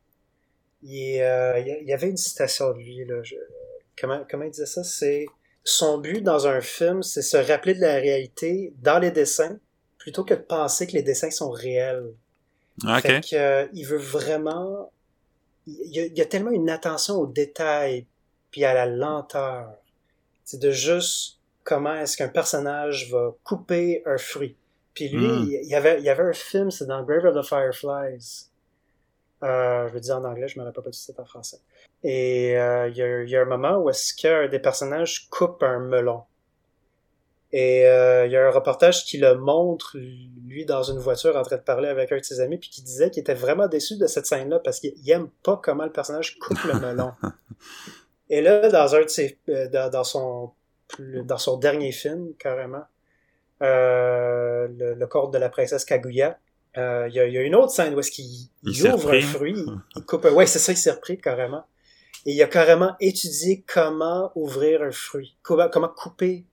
Il, est, euh, il y avait une citation de lui, là, je- comment, comment il disait ça? C'est son but dans un film, c'est se rappeler de la réalité dans les dessins, plutôt que de penser que les dessins sont réels. OK. Fait que, euh, il veut vraiment... Il y, a, il y a tellement une attention aux détails, puis à la lenteur. C'est de juste comment est-ce qu'un personnage va couper un fruit. Puis lui, Mm. il, y avait, il y avait un film, c'est dans Grave of the Fireflies. Euh, je le dis en anglais, je me rappelle pas du titre en français. Et euh, il, y a, il y a un moment où est-ce qu'un des personnages coupe un melon. Et euh, il y a un reportage qui le montre, lui, dans une voiture, en train de parler avec un de ses amis, puis qui disait qu'il était vraiment déçu de cette scène-là parce qu'il il aime pas comment le personnage coupe le melon. Et là, dans un de ses, euh, dans, dans son, dans son dernier film, carrément, le, le corps de la princesse Kaguya, euh, il y, a, il y a une autre scène où est-ce qu'il Il ouvre repris. un fruit, il, coupe un... Ouais, c'est ça, il s'est repris carrément. Et il a carrément étudié comment ouvrir un fruit, comment, couper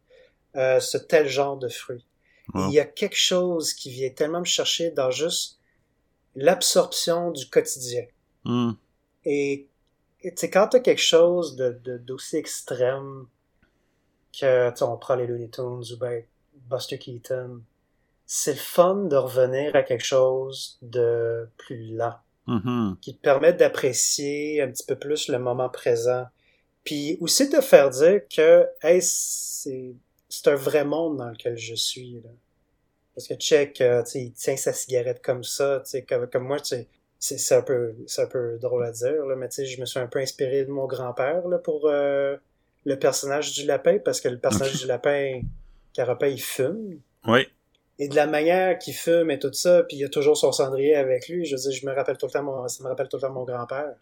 euh, ce tel genre de fruit. Wow. Il y a quelque chose qui vient tellement me chercher dans juste l'absorption du quotidien. Mhm. Et tu quand t'as quelque chose de, de- d'aussi extrême que, on prend les Looney Tunes ou ben Buster Keaton, c'est le fun de revenir à quelque chose de plus lent, Mhm. qui te permet d'apprécier un petit peu plus le moment présent. Puis aussi de faire dire que, hey, c'est, un vrai monde dans lequel je suis, là. Parce que check, euh, il tient sa cigarette comme ça, comme, comme moi, c'est un peu c'est un peu drôle à dire là, mais je me suis un peu inspiré de mon grand-père pour euh, le personnage du lapin parce que le personnage du lapin Carapin il fume Oui. et de la manière qu'il fume et tout ça puis il a toujours son cendrier avec lui je veux dire je me rappelle tout le temps mon ça me rappelle tout le temps mon grand-père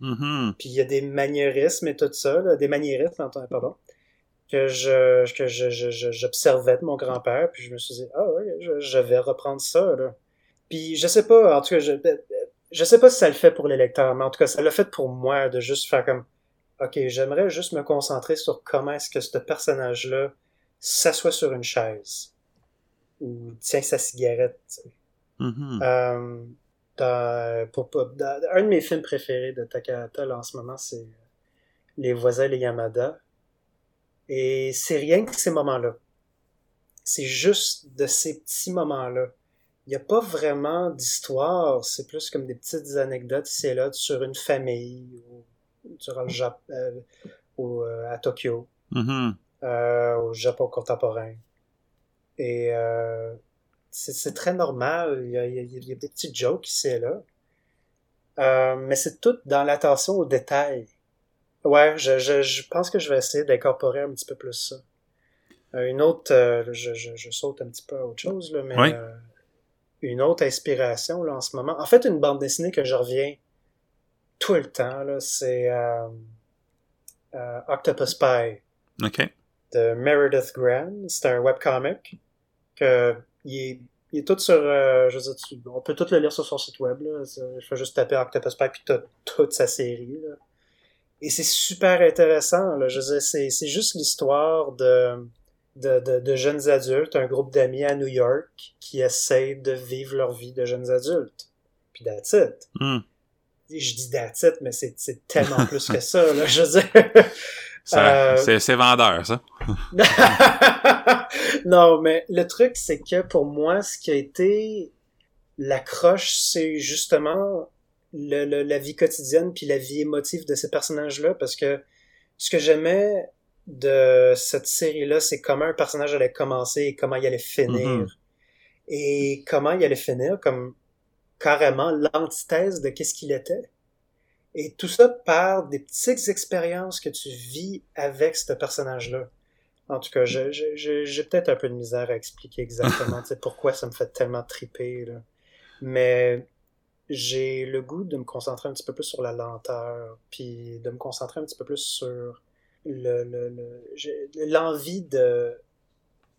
Mhm. puis il y a des maniérismes et tout ça là, des maniérismes pardon, que je que je, je, je- j'observais de mon grand-père puis je me suis dit ah ouais je, vais reprendre ça là puis je sais pas en tout cas je je sais pas si ça le fait pour les lecteurs mais en tout cas ça l'a fait pour moi de juste faire comme ok j'aimerais juste me concentrer sur comment est-ce que ce personnage là s'assoit sur une chaise ou tient sa cigarette. Mhm. Euh, dans, pour, pour- dans- un de mes films préférés de Takahata là, en ce moment, c'est Les voisins les Yamada. Et c'est rien que ces moments-là. C'est juste de ces petits moments-là il n'y a pas vraiment d'histoire. C'est plus comme des petites anecdotes ici et là sur une famille ou durant le Jap euh, ou, euh, à Tokyo, Mhm. Euh, au Japon contemporain. Et euh, c'est très normal. Il y, a, il y a- il y a des petits jokes ici et là. Euh, mais c'est tout dans l'attention aux détails. Ouais, je, je, je pense que je vais essayer d'incorporer un petit peu plus ça. Euh, une autre, je, je, saute un petit peu à autre chose, là, mais Oui. une autre inspiration là, en ce moment. En fait, une bande dessinée que je reviens tout le temps, là, c'est Octopus Spy OK. De Meredith Graham. C'est un webcomic que il est, il est tout sur, euh, je veux dire, tu- on peut tout le lire sur son site web. Là. Il faut juste taper Octopus Spy puis t'as toute sa série. Là. Et c'est super intéressant. Là. Je veux dire, c'est, c'est juste l'histoire de, de, de, de jeunes adultes, un groupe d'amis à New York qui essayent de vivre leur vie de jeunes adultes. Puis that's it. Hmm. Je dis that's it, mais c'est, c'est tellement plus que ça. Là. Je veux dire, Ça- Euh, C'est vendeur, ça. non, mais le truc, c'est que pour moi, ce qui a été l'accroche, c'est justement le, le- la vie quotidienne puis la vie émotive de ces personnages-là, parce que ce que j'aimais de cette série-là, c'est comment un personnage allait commencer et comment il allait finir. Mhm. Et comment il allait finir comme carrément l'antithèse de qu'est-ce qu'il était. Et tout ça par des petites expériences que tu vis avec ce personnage-là. En tout cas, j'ai peut-être un peu de misère à expliquer exactement pourquoi ça me fait tellement triper. Là. Mais j'ai le goût de me concentrer un petit peu plus sur la lenteur, puis de me concentrer un petit peu plus sur le, le, le- l'envie de,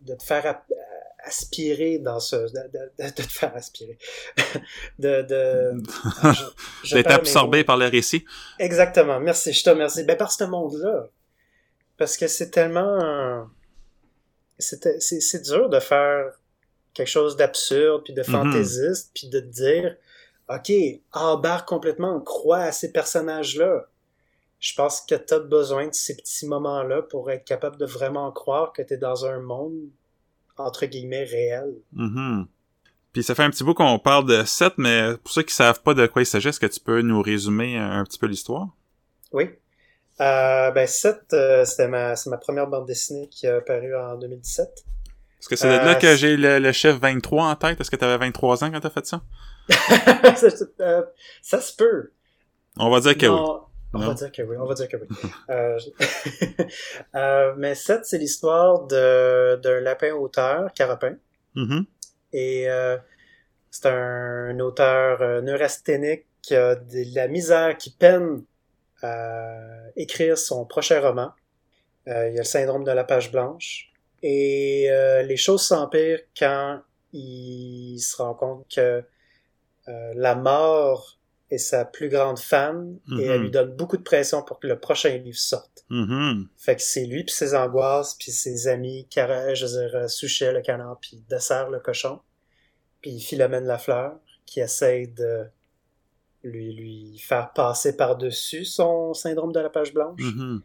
de te faire aspirer dans ce... De, de- de- de te faire aspirer. de... D'être absorbé par le récit. Exactement. Merci, je te remercie. Ben, par ce monde-là. Parce que c'est tellement... C'est dur de faire quelque chose d'absurde, puis de Mhm. fantaisiste, puis de te dire, OK, embarque complètement, crois à ces personnages-là. Je pense que tu as besoin de ces petits moments-là pour être capable de vraiment croire que tu es dans un monde, entre guillemets, réel. Mhm. Puis ça fait un petit bout qu'on parle de 7, mais pour ceux qui savent pas de quoi il s'agit, est-ce que tu peux nous résumer un, un petit peu l'histoire? Oui. Euh, ben, 7, euh, c'était ma, c'est ma première bande dessinée qui a paru en 2017. Est-ce que c'est de là Euh, que j'ai le, le chiffre 23 en tête? Est-ce que tu avais 23 ans quand t'as fait ça? Ça se peut. On va dire que oui. On Non? va dire que oui, on va dire que oui. Euh, euh, mais 7, c'est l'histoire d'un lapin auteur, Carapin. Mhm. Et euh, c'est un, auteur neurasthénique qui a de la misère, qui peine à écrire son prochain roman. Il a le syndrome de la page blanche. Et les choses s'empirent quand il se rend compte que la mort est sa plus grande fan et elle lui donne beaucoup de pression pour que le prochain livre sorte. Mhm. Fait que c'est lui puis ses angoisses puis ses amis, Cara, je veux dire, euh, Souchet le canard puis Dessert le cochon, puis Philomène la fleur qui essaye de lui lui faire passer par-dessus son syndrome de la page blanche Mhm.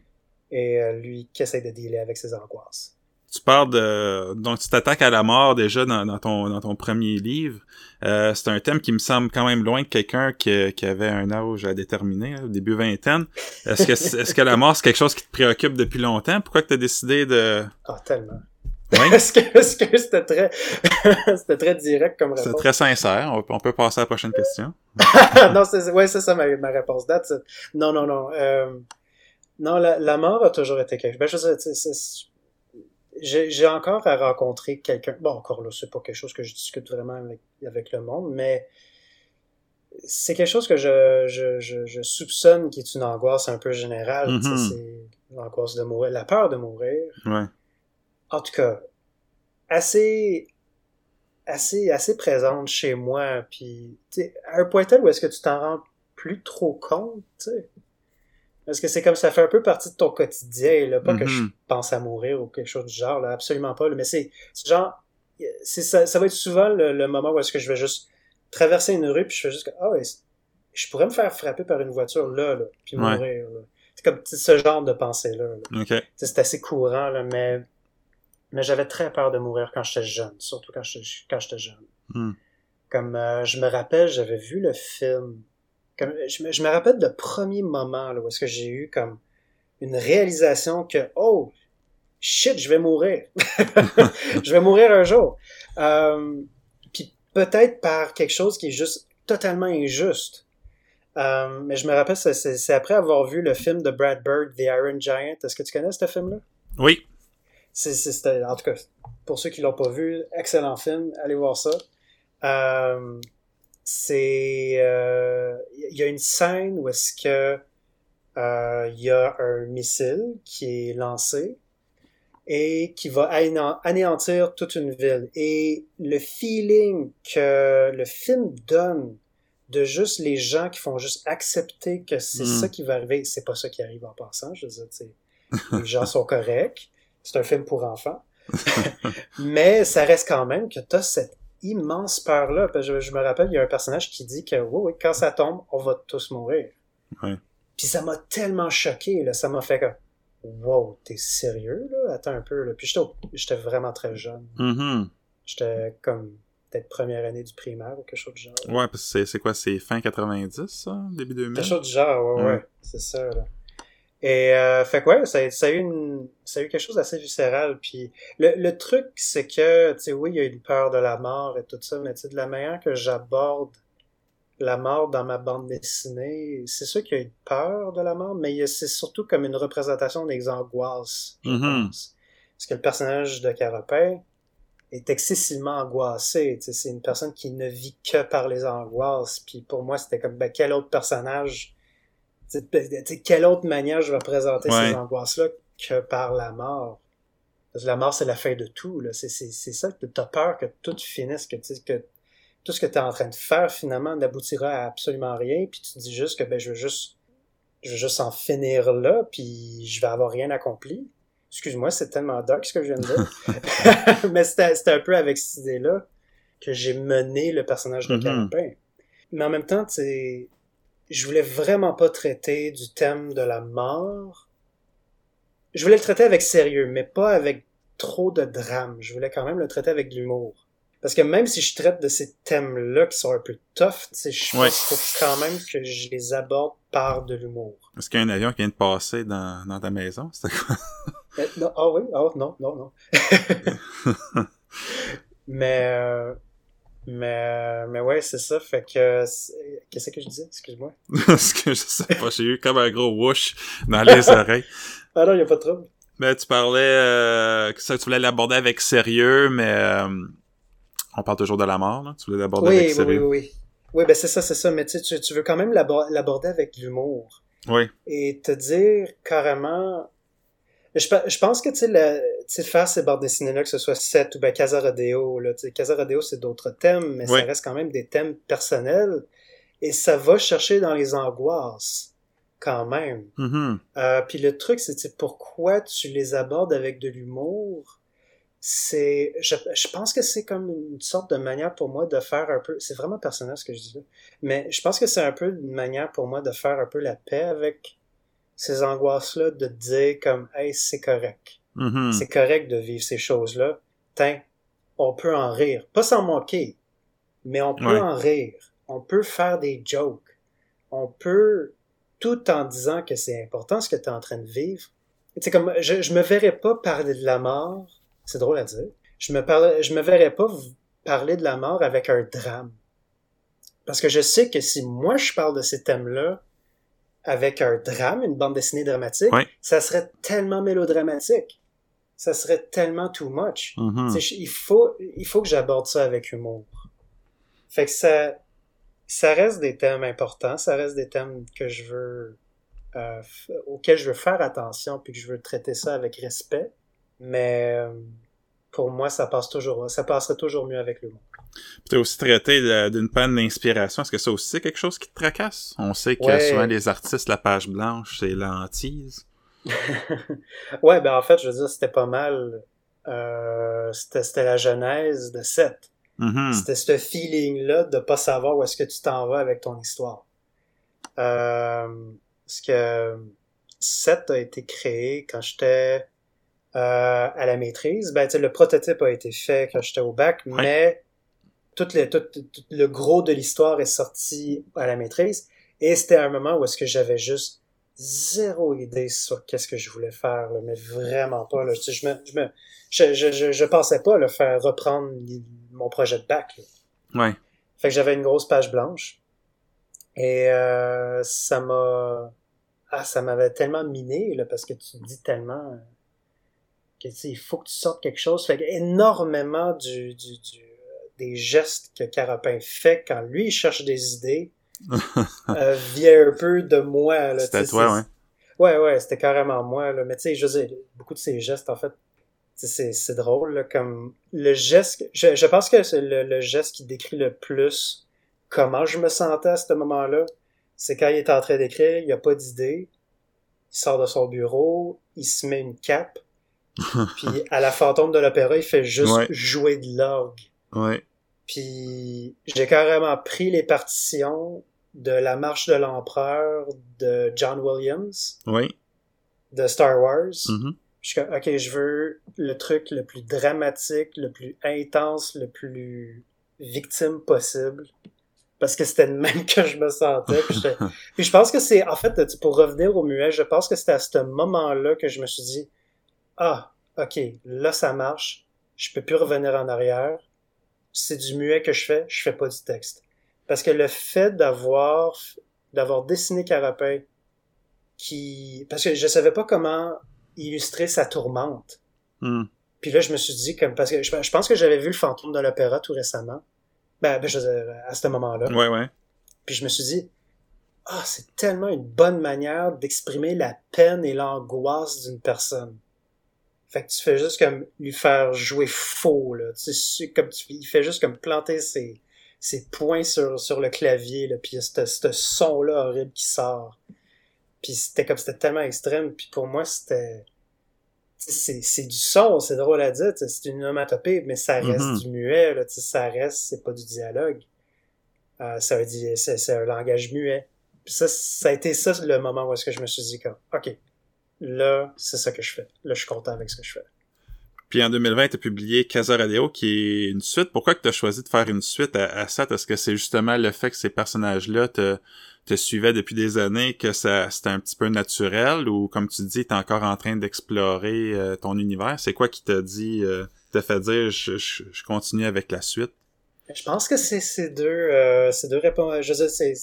et euh, lui qui essaye de dealer avec ses angoisses. Tu parles de... Donc, tu t'attaques à la mort déjà dans, dans ton, dans ton premier livre. Euh, c'est un thème qui me semble quand même loin de quelqu'un qui, qui avait un âge à déterminer, hein, au début vingtaine. Est-ce que, est-ce que la mort, c'est quelque chose qui te préoccupe depuis longtemps? Pourquoi tu as décidé de... Ah, tellement. Oui. Est-ce que est-ce que c'était très c'était très direct comme C'est réponse? très sincère. On, on peut passer à la prochaine question. non, c'est ouais, c'est ça ma, ma réponse. It. Non, non, non. Euh, non, la, la mort a toujours été quelque chose. Ben, je sais, j'ai encore à rencontrer quelqu'un. Bon, encore là, c'est pas quelque chose que je discute vraiment avec, avec le monde, mais c'est quelque chose que je, je, je, je soupçonne qui est une angoisse un peu générale. sais, Mhm. C'est l'angoisse de mourir, la peur de mourir. Ouais. En tout cas, assez, assez, assez présente chez moi. Puis, à un point tel où est-ce que tu t'en rends plus trop compte, tu sais. Parce que c'est comme ça fait un peu partie de ton quotidien, là. Pas que je Mhm. pense à mourir ou quelque chose du genre, là. Absolument pas, là. Mais c'est, genre, c'est ça, ça va être souvent le, le moment où est-ce que je vais juste traverser une rue puis je fais juste que, ah ouais, je pourrais me faire frapper par une voiture là, là, puis Ouais. mourir, là. C'est comme ce genre de pensée-là. là. OK. Tu sais, C'est assez courant, là, mais, mais j'avais très peur de mourir quand j'étais jeune, surtout quand j'étais quand j'étais jeune. Hmm. Comme euh, je me rappelle, j'avais vu le film. Comme je, me, je me rappelle le premier moment là, où est-ce que j'ai eu comme une réalisation que oh shit, je vais mourir. je vais mourir un jour. Euh, Puis peut-être par quelque chose qui est juste totalement injuste. Euh, mais je me rappelle, c'est après avoir vu le film de Brad Bird, The Iron Giant. Est-ce que tu connais ce film-là? Oui. C'est, en tout cas, pour ceux qui l'ont pas vu, excellent film, allez voir ça. Euh, c'est, il euh, y a une scène où est-ce que euh, il y a un missile qui est lancé et qui va anéantir toute une ville. Et le feeling que le film donne de juste les gens qui font juste accepter que c'est Mm. ça qui va arriver, c'est pas ça qui arrive en passant. Je veux dire, tu les gens sont corrects. C'est un film pour enfants. Mais ça reste quand même que t'as cette immense peur-là. Parce que Je, je me rappelle, il y a un personnage qui dit que oui, oui, quand ça tombe, on va tous mourir. Puis ça m'a tellement choqué, là. Ça m'a fait comme Wow, t'es sérieux, là? Attends un peu, là. Puis j'étais vraiment très jeune. Mhm. J'étais comme peut-être première année du primaire ou quelque chose du genre. Ouais, parce que c'est- c'est quoi, c'est fin 90, ça? Début 2000? Quelque chose du genre, ouais, ouais. Ouais. C'est ça, là. Et euh, fait que ouais, ça, a- ça, a eu une, ça a eu quelque chose d'assez viscéral. Puis le, le truc, c'est que, tu sais, oui, il y a une peur de la mort et tout ça, mais tu sais, de la manière que j'aborde la mort dans ma bande dessinée, c'est sûr qu'il y a une peur de la mort, mais c'est surtout comme une représentation des angoisses, je Mhm. pense. Parce que le personnage de Carapin est excessivement angoissé. tu sais, C'est une personne qui ne vit que par les angoisses. Puis pour moi, c'était comme, ben, quel autre personnage sais, tu sais, quelle autre manière je vais présenter Ouais. ces angoisses-là que par la mort? Parce que la mort, c'est la fin de tout. là. C'est c'est- c'est ça que t'as peur que tout finisse, que, tu tout ce que tu es en train de faire, finalement, n'aboutira à absolument rien. Puis tu te dis juste que ben, je veux juste je veux juste en finir là, puis je vais avoir rien accompli. Excuse-moi, c'est tellement dark ce que je viens de dire. Mais c'était c'était un peu avec cette idée-là que j'ai mené le personnage de. Carapin. Mais en même temps, tu sais, je voulais vraiment pas traiter du thème de la mort. Je voulais le traiter avec sérieux, mais pas avec trop de drame. Je voulais quand même le traiter avec de l'humour. Parce que même si je traite de ces thèmes-là qui sont un peu tough, tu sais, je Ouais. pense quand même que je les aborde par de l'humour. Est-ce qu'il y a un avion qui vient de passer dans, dans ta maison? C'était quoi? Euh, ah oui, ah non, non, non. mais, euh, mais, mais ouais, c'est ça. Fait que, qu'est-ce que je disais? Excuse-moi. Parce que je sais pas, j'ai eu comme un gros whoosh dans les oreilles. Ah non, il a pas de trouble. Mais tu parlais euh, que ça, tu voulais l'aborder avec sérieux, mais euh, on parle toujours de la mort, là. Tu voulais l'aborder Oui, avec oui, oui, sérieux. oui. Oui, ben c'est ça, c'est ça. Mais tu, sais, tu, veux quand même l'abor- l'aborder avec l'humour. Oui. Et te dire carrément... Je, pe- je pense que, tu sais, faire ces bandes dessinées-là, que ce soit Set ou ben Casa Rodeo, là, Casa Rodeo, c'est d'autres thèmes, mais ça reste quand même des thèmes personnels. Et ça va chercher dans les angoisses, quand même. Mhm. Euh, puis le truc, c'est pourquoi tu les abordes avec de l'humour. C'est, je, je pense que c'est comme une sorte de manière pour moi de faire un peu. C'est vraiment personnel ce que je dis là, mais je pense que c'est un peu une manière pour moi de faire un peu la paix avec ces angoisses-là, de dire comme, hey, c'est correct, Mhm. c'est correct de vivre ces choses-là. Tiens, on peut en rire, pas s'en moquer, mais on peut Ouais. en rire. On peut faire des jokes. On peut tout en disant que c'est important ce que tu es en train de vivre. Sais, comme, je, je me verrais pas parler de la mort, c'est drôle à dire, je me, parle, je me verrais pas parler de la mort avec un drame. Parce que je sais que si moi je parle de ces thèmes-là avec un drame, une bande dessinée dramatique, Ouais. ça serait tellement mélodramatique. Ça serait tellement too much. Sais, je- il faut, il faut que j'aborde ça avec humour. Fait que ça, ça reste des thèmes importants, ça reste des thèmes que je veux, euh, auxquels je veux faire attention, puis que je veux traiter ça avec respect. Mais euh, pour moi, ça passe toujours, ça passerait toujours mieux avec l'humour. Tu as aussi traité d'une panne d'inspiration. Est-ce que ça aussi c'est quelque chose qui te tracasse? On sait que Ouais. souvent les artistes, la page blanche, c'est l'antise. ouais, ben en fait, je veux dire, c'était pas mal. Euh, c'était la genèse de Seth. Mhm. C'était ce feeling-là de pas savoir où est-ce que tu t'en vas avec ton histoire. Euh, parce que Seth a été créé quand j'étais euh, à la maîtrise. Ben, tu sais, le prototype a été fait quand j'étais au bac, mais tout, les, tout, tout le gros de l'histoire est sorti à la maîtrise. Et c'était un moment où est-ce que j'avais juste zéro idée sur qu'est-ce que je voulais faire, là, mais vraiment pas. Là. Je, me, je, me, je, je, je, pensais pas le faire reprendre mon projet de bac. Là. Ouais. Fait que j'avais une grosse page blanche. Et euh, ça m'a. Ah, ça m'avait tellement miné, là, parce que tu dis tellement que tu sais, il faut que tu sortes quelque chose. Fait que énormément du, du, du des gestes que Carapin fait quand lui il cherche des idées euh, vient un peu de moi. C'était toi, ouais. Ouais, ouais, c'était carrément moi. Là. Mais tu sais, je beaucoup de ces gestes, en fait, c'est drôle. Là, comme le geste, je, je pense que c'est le, le, geste qui décrit le plus comment je me sentais à ce moment-là. C'est quand il est en train d'écrire, il a pas d'idée, il sort de son bureau, il se met une cape, puis à la fantôme de l'opéra, il fait juste Ouais. jouer de l'orgue. Ouais. Puis j'ai carrément pris les partitions de La Marche de l'Empereur de John Williams, Oui. de Star Wars. Mhm. Je suis comme, ok, je veux le truc le plus dramatique, le plus intense, le plus victime possible. Parce que c'était le même que je me sentais. Puis, puis je pense que c'est, en fait, pour revenir au muet, je pense que c'était à ce moment-là que je me suis dit, ah, ok, là ça marche, je peux plus revenir en arrière. C'est du muet que je fais, je fais pas du texte. Parce que le fait d'avoir, d'avoir dessiné Carapin, qui, parce que je savais pas comment illustrer sa tourmente. Hmm. Puis là, je me suis dit, comme, parce que je, je pense que j'avais vu le fantôme de l'opéra tout récemment. Ben, ben, je à ce moment-là. Ouais, ouais. Puis je me suis dit, ah, c'est tellement une bonne manière d'exprimer la peine et l'angoisse d'une personne. Fait que tu fais juste comme lui faire jouer faux, là. Tu sais, comme tu, il fait juste comme planter ses, ses poings sur, sur le clavier, là. Puis il y a ce son-là horrible qui sort. Puis c'était comme, c'était tellement extrême. Puis pour moi, c'était, c'est, c'est du son, c'est drôle à dire, c'est une onomatopée, mais ça reste Mhm. du muet, là. Tu sais, ça reste, c'est pas du dialogue. Euh, ça veut dire, c'est, c'est un langage muet. Puis ça, ça a été ça le moment où est-ce que je me suis dit comme, ok, là, c'est ça que je fais. Là, je suis content avec ce que je fais. Puis en 2020, tu as publié Casa Radio, qui est une suite. Pourquoi que tu as choisi de faire une suite à, à ça? Est-ce que c'est justement le fait que ces personnages-là te, te suivaient depuis des années, que ça c'était un petit peu naturel, ou comme tu dis, tu es encore en train d'explorer euh, ton univers? C'est quoi qui t'a dit, euh, t'a fait dire je, je, je continue avec la suite? Je pense que c'est ces deux, euh, ces deux réponses, je c'est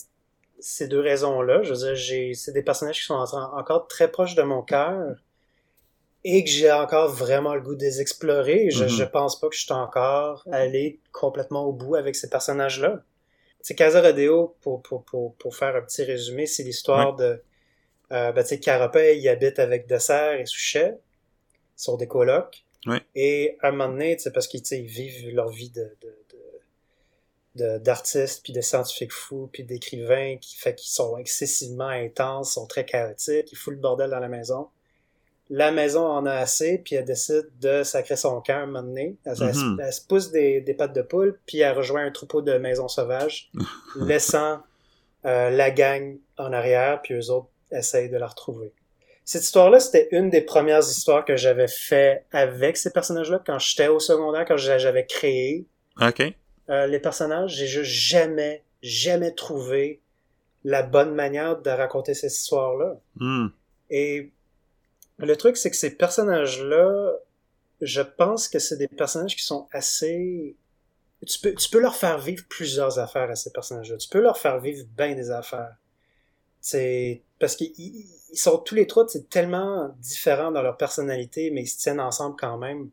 ces deux raisons-là. Je veux dire, j'ai, c'est des personnages qui sont en- encore très proches de mon cœur et que j'ai encore vraiment le goût de les explorer. Je, Mhm. je pense pas que je suis encore allé complètement au bout avec ces personnages-là. C'est Casa Rodeo, pour, pour, pour, pour faire un petit résumé, c'est l'histoire de, euh, ben, tu sais, Carapet, il habite avec Dessert et Souchet, ils sont des colocs. Et à un moment donné, parce qu'ils vivent leur vie de, de- d'artistes, puis de scientifiques fous, puis d'écrivains qui fait qu'ils sont excessivement intenses, sont très chaotiques, ils foutent le bordel dans la maison. La maison en a assez, puis elle décide de sacrer son camp un moment donné. Elle, elle se- elle se pousse des, des pattes de poule, puis elle rejoint un troupeau de maisons sauvages, laissant euh, la gang en arrière, puis eux autres essayent de la retrouver. Cette histoire-là, c'était une des premières histoires que j'avais fait avec ces personnages-là quand j'étais au secondaire, quand j'a- j'avais créé OK. Euh, les personnages. J'ai juste jamais, jamais trouvé la bonne manière de raconter cette histoire-là. Hmm. Et le truc, c'est que ces personnages-là, je pense que c'est des personnages qui sont assez... Tu peux, tu peux leur faire vivre plusieurs affaires à ces personnages-là. Tu peux leur faire vivre bien des affaires. C'est parce qu'ils ils- ils sont tous les trois c'est tellement différents dans leur personnalité, mais ils se tiennent ensemble quand même.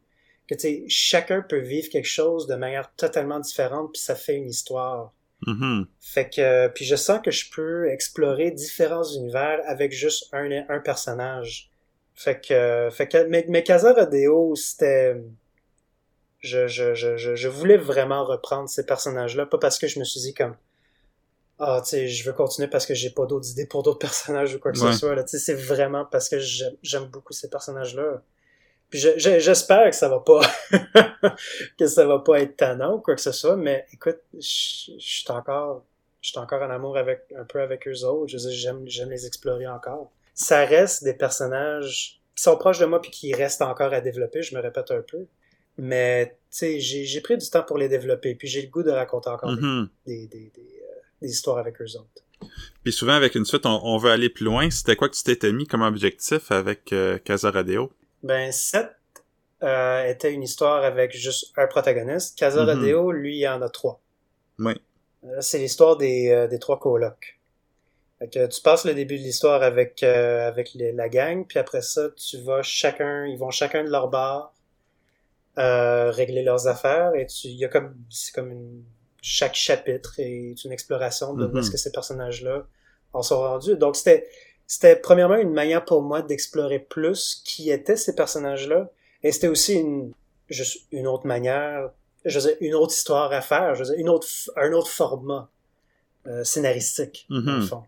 Que tu sais, chacun peut vivre quelque chose de manière totalement différente, puis ça fait une histoire. Mhm. Fait que, puis je sens que je peux explorer différents univers avec juste un, un personnage. Fait que, fait que, mais, mais Casa Rodeo, c'était, je, je, je, je, je voulais vraiment reprendre ces personnages-là, pas parce que je me suis dit comme, ah, tu sais, je veux continuer parce que j'ai pas d'autres idées pour d'autres personnages ou quoi que Ouais. ce soit, là. Tu sais, c'est vraiment parce que j'aime j'aime beaucoup ces personnages-là. Puis je- je- j'espère que ça va pas, que ça va pas être tannant ou quoi que ce soit, mais écoute, je suis encore, je suis encore en amour avec, un peu avec eux autres. Je j'aime, j'aime les explorer encore. Ça reste des personnages qui sont proches de moi puis qui restent encore à développer, je me répète un peu. Mais j'ai j'ai pris du temps pour les développer, puis j'ai le goût de raconter encore des, Mhm. des, des, des, euh, des histoires avec eux autres. Puis souvent, avec une suite, on, on veut aller plus loin. C'était quoi que tu t'étais mis comme objectif avec euh, Casa Radio? Ben, 7 euh, était une histoire avec juste un protagoniste. Casa. Rodeo, lui, il y en a trois. Oui. Euh, C'est l'histoire des, euh, des trois colocs. Fait que tu passes le début de l'histoire avec, euh, avec les- la gang, puis après ça, tu vas chacun, ils vont chacun de leur bar euh, régler leurs affaires, et tu, il y a comme, c'est comme une, chaque chapitre est une exploration de où Mhm. est-ce que ces personnages-là en sont rendus. Donc c'était, c'était premièrement une manière pour moi d'explorer plus qui étaient ces personnages-là, et c'était aussi une, juste une autre manière, je veux dire, une autre histoire à faire, je veux dire, une autre, un autre format euh, scénaristique, dans le Mhm. fond.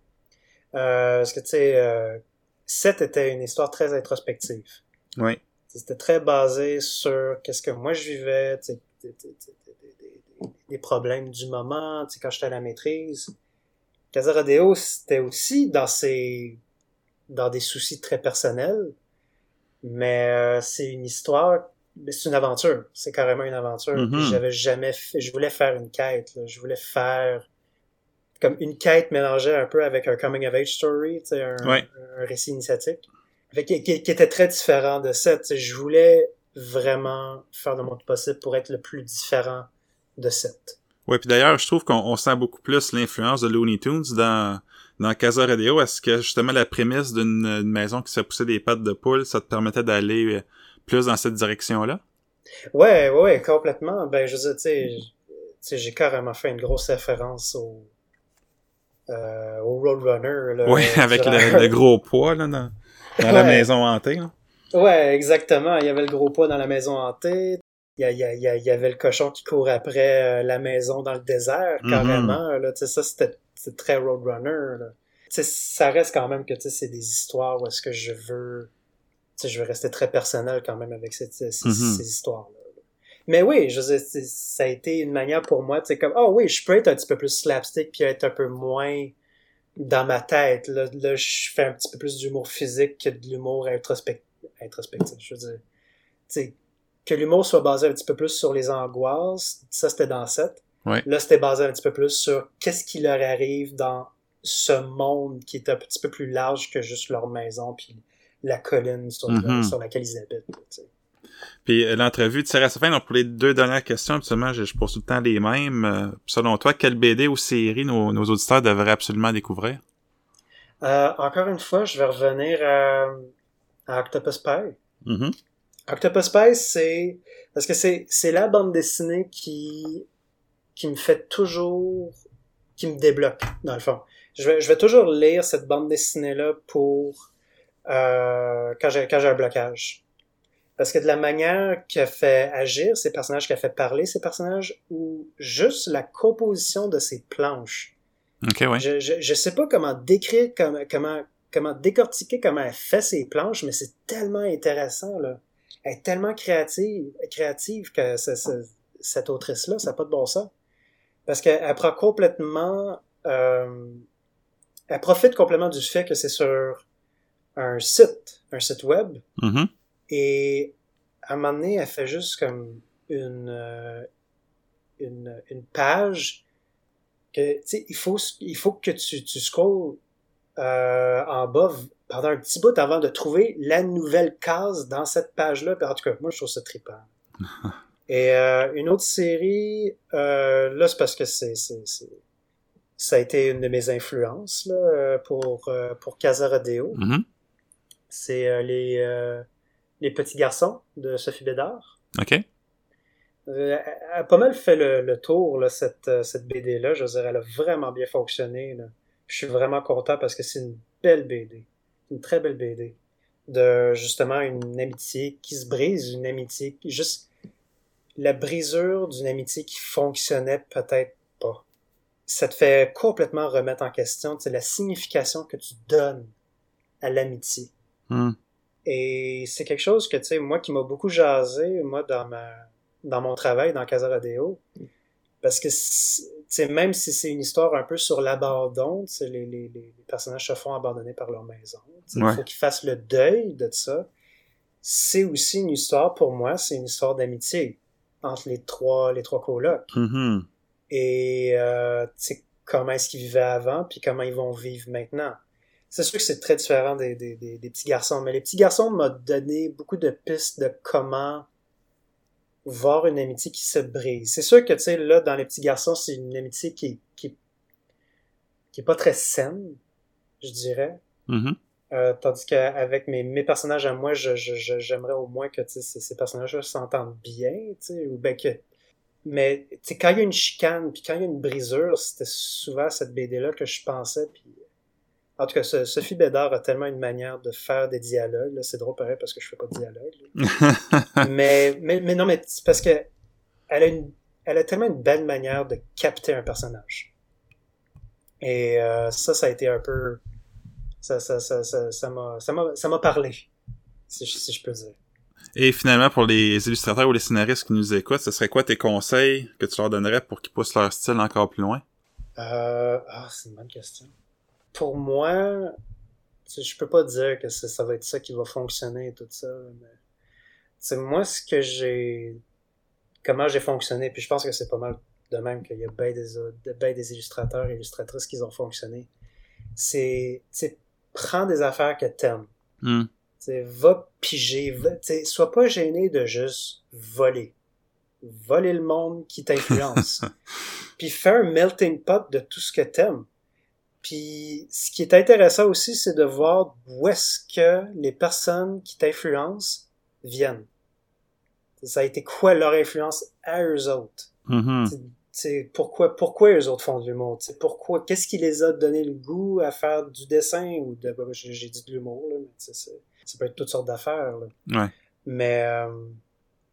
Euh, parce que, tu sais, euh, 7 était une histoire très introspective. Oui. C'était très basé sur qu'est-ce que moi je vivais, tu sais, des- des- des- des- des- des- des problèmes du moment, tu sais, quand j'étais à la maîtrise. Casa Rodeo, c'était aussi dans ses, dans des soucis très personnels, mais euh, c'est une histoire, mais c'est une aventure, c'est carrément une aventure. Mhm. Puis J'avais jamais fait, je voulais faire une quête, là. je voulais faire comme une quête mélangée un peu avec un coming of age story, un, Ouais. un récit initiatique, qui, qui était très différent de ça. Je voulais vraiment faire le monde possible pour être le plus différent de 7. Ouais, puis d'ailleurs, je trouve qu'on on sent beaucoup plus l'influence de Looney Tunes dans, dans Casa Radio. Est-ce que justement la prémisse d'une une maison qui se poussait des pattes de poule, ça te permettait d'aller euh, plus dans cette direction-là? Ouais, ouais, complètement. Ben, je veux dire, tu sais, j'ai carrément fait une grosse référence au, euh, au Roadrunner. Là, Oui, avec le, le gros poids là, dans, dans la maison hantée. là. Ouais, exactement. Il y avait le gros poids dans la maison hantée. Il y, avait le cochon qui courait après euh, la maison dans le désert, Mhm. carrément. Tu sais, ça, c'était c'était très Roadrunner. Là. Ça reste quand même que tu sais, c'est des histoires où est-ce que je veux... Je veux rester très personnel quand même avec ces, ces, histoires-là. Mais oui, je c'est- ça a été une manière pour moi, tu sais, comme, oh oui, je peux être un petit peu plus slapstick puis être un peu moins dans ma tête. Là, là je fais un petit peu plus d'humour physique que de l'humour introspectif. introspectif. Je veux dire, tu sais, que l'humour soit basé un petit peu plus sur les angoisses, ça c'était dans 7. Ouais. Là, c'était basé un petit peu plus sur qu'est-ce qui leur arrive dans ce monde qui est un petit peu plus large que juste leur maison puis la colline sur, Mhm. sur laquelle ils habitent. là, tu sais. Puis euh, l'entrevue tire à sa fin. Donc pour les deux dernières questions, absolument, je, je pose tout le temps les mêmes. Euh, selon toi, quelle BD ou série nos, nos auditeurs devraient absolument découvrir? Euh, encore une fois, je vais revenir à, à Octopus Pie. Mhm. Octopus Pie, c'est parce que c'est la bande dessinée qui qui me fait toujours qui me débloque dans le fond. Je vais je vais toujours lire cette bande dessinée là pour euh, quand j'ai quand j'ai un blocage. Parce que de la manière qu'elle fait agir ces personnages, qu'elle fait parler ces personnages, ou juste la composition de ces planches. Ok, ouais. Je, je, je sais pas comment décrire, comment, comment, comment décortiquer comment elle fait ses planches, mais c'est tellement intéressant, là. Elle est tellement créative, créative que ce- ce- cette autrice-là, ça n'a pas de bon sens. Parce qu'elle prend complètement, euh, elle profite complètement du fait que c'est sur un site, un site web, Mhm. et à un moment donné, elle fait juste comme une, euh, une, une page que, tu sais, il faut, il faut que tu, tu scrolls euh, en bas pendant un petit bout avant de trouver la nouvelle case dans cette page-là. En tout cas, moi, je trouve ça trippant. Et euh, une autre série, euh, là, c'est parce que c'est, c'est, c'est- ça a été une de mes influences là, euh, pour, euh, pour Casa Rodeo. Mhm. C'est euh, les, euh, les petits garçons de Sophie Bédard. Ok. Elle a pas mal fait le, le tour, là, cette, cette BD-là. Je veux dire, elle a vraiment bien fonctionné. Là. Je suis vraiment content parce que c'est une belle BD. Une très belle BD. De justement une amitié qui se brise, une amitié qui juste la brisure d'une amitié qui fonctionnait peut-être pas. Ça te fait complètement remettre en question la signification que tu donnes à l'amitié. Mhm. Et c'est quelque chose que, tu sais, moi qui m'a beaucoup jasé, moi, dans ma dans mon travail dans Casa Rodeo, parce que, tu sais, même si c'est une histoire un peu sur l'abandon, tu sais, les, les, les personnages se font abandonner par leur maison. sais, Ouais. Il faut qu'ils fassent le deuil de ça. c'est aussi une histoire, pour moi, c'est une histoire d'amitié entre les trois, les trois colocs. Mhm. Et euh, comment est-ce qu'ils vivaient avant, puis comment ils vont vivre maintenant. C'est sûr que c'est très différent des, des, des, des petits garçons, mais les petits garçons m'ont donné beaucoup de pistes de comment voir une amitié qui se brise. C'est sûr que, tu sais, là, dans les petits garçons, c'est une amitié qui, qui, qui est pas très saine, je dirais. Mhm. Euh, tandis qu'avec mes, mes personnages à moi, je, je, je- j'aimerais au moins que ces, ces personnages-là s'entendent bien, ou ben que... Mais quand il y a une chicane, puis quand il y a une brisure, c'était souvent cette BD-là que je pensais, puis... En tout cas, ce- Sophie Bédard a tellement une manière de faire des dialogues, c'est drôle pareil parce que je fais pas de dialogue, mais, mais, mais non, mais c'est parce que elle a, une, elle a tellement une belle manière de capter un personnage. Et euh, ça, ça a été un peu... Ça ça, ça, ça, ça m'a ça m'a ça m'a parlé, si je, si je peux dire. Et finalement, pour les illustrateurs ou les scénaristes qui nous écoutent, ce serait quoi tes conseils que tu leur donnerais pour qu'ils poussent leur style encore plus loin? Euh, ah, c'est une bonne question. Pour moi, je peux pas dire que ça, ça va être ça qui va fonctionner et tout ça, mais c'est moi ce que j'ai, comment j'ai fonctionné, puis je pense que c'est pas mal de même qu'il y a bien des, ben des illustrateurs et illustratrices qui ont fonctionné. C'est, prends des affaires que t'aimes. Sais, va piger, va, sois pas gêné de juste voler. Voler le monde qui t'influence. Puis fais un melting pot de tout ce que t'aimes. Puis ce qui est intéressant aussi, c'est de voir où est-ce que les personnes qui t'influencent viennent. Ça a été quoi leur influence à eux autres? Mhm. Tu sais, pourquoi, pourquoi eux autres font de l'humour? Pourquoi, qu'est-ce qui les a donné le goût à faire du dessin ou de, ben, j'ai dit de l'humour, là, mais ça peut être toutes sortes d'affaires. Ouais. Mais, euh,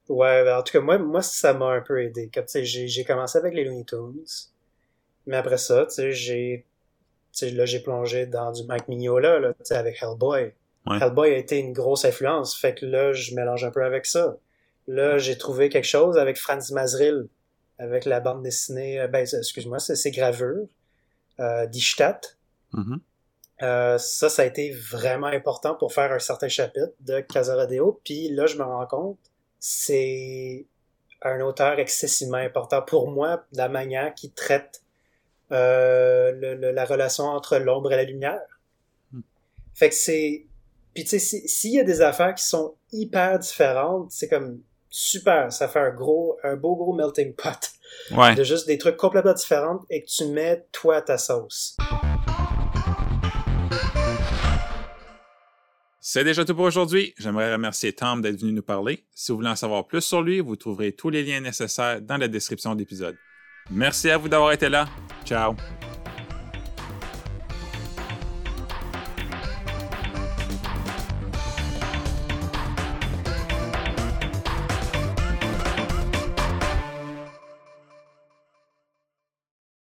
ouais, ben, en tout cas, moi, moi, ça m'a un peu aidé. J'ai, j'ai commencé avec les Looney Tunes. Mais après ça, tu sais, j'ai, là, j'ai plongé dans du Mike Mignola, là, avec Hellboy. Ouais. Hellboy a été une grosse influence. Fait que là, je mélange un peu avec ça. Là, j'ai trouvé quelque chose avec Franz Mazril, avec la bande dessinée, euh, ben, excuse-moi, c'est gravures, euh, d'Ishtat. Mhm. Euh, ça, ça a été vraiment important pour faire un certain chapitre de Casaradeo. Puis là, je me rends compte, c'est un auteur excessivement important pour moi, la manière qu'il traite euh, le- le- la relation entre l'ombre et la lumière. Hmm. Fait que c'est... Puis tu sais, si- s'il y a des affaires qui sont hyper différentes, c'est comme super, ça fait un gros, un beau gros melting pot Ouais. de juste des trucs complètement différents et que tu mets toi ta sauce. C'est déjà tout pour aujourd'hui. J'aimerais remercier Tom d'être venu nous parler. Si vous voulez en savoir plus sur lui, vous trouverez tous les liens nécessaires dans la description de l'épisode. Merci à vous d'avoir été là. Ciao.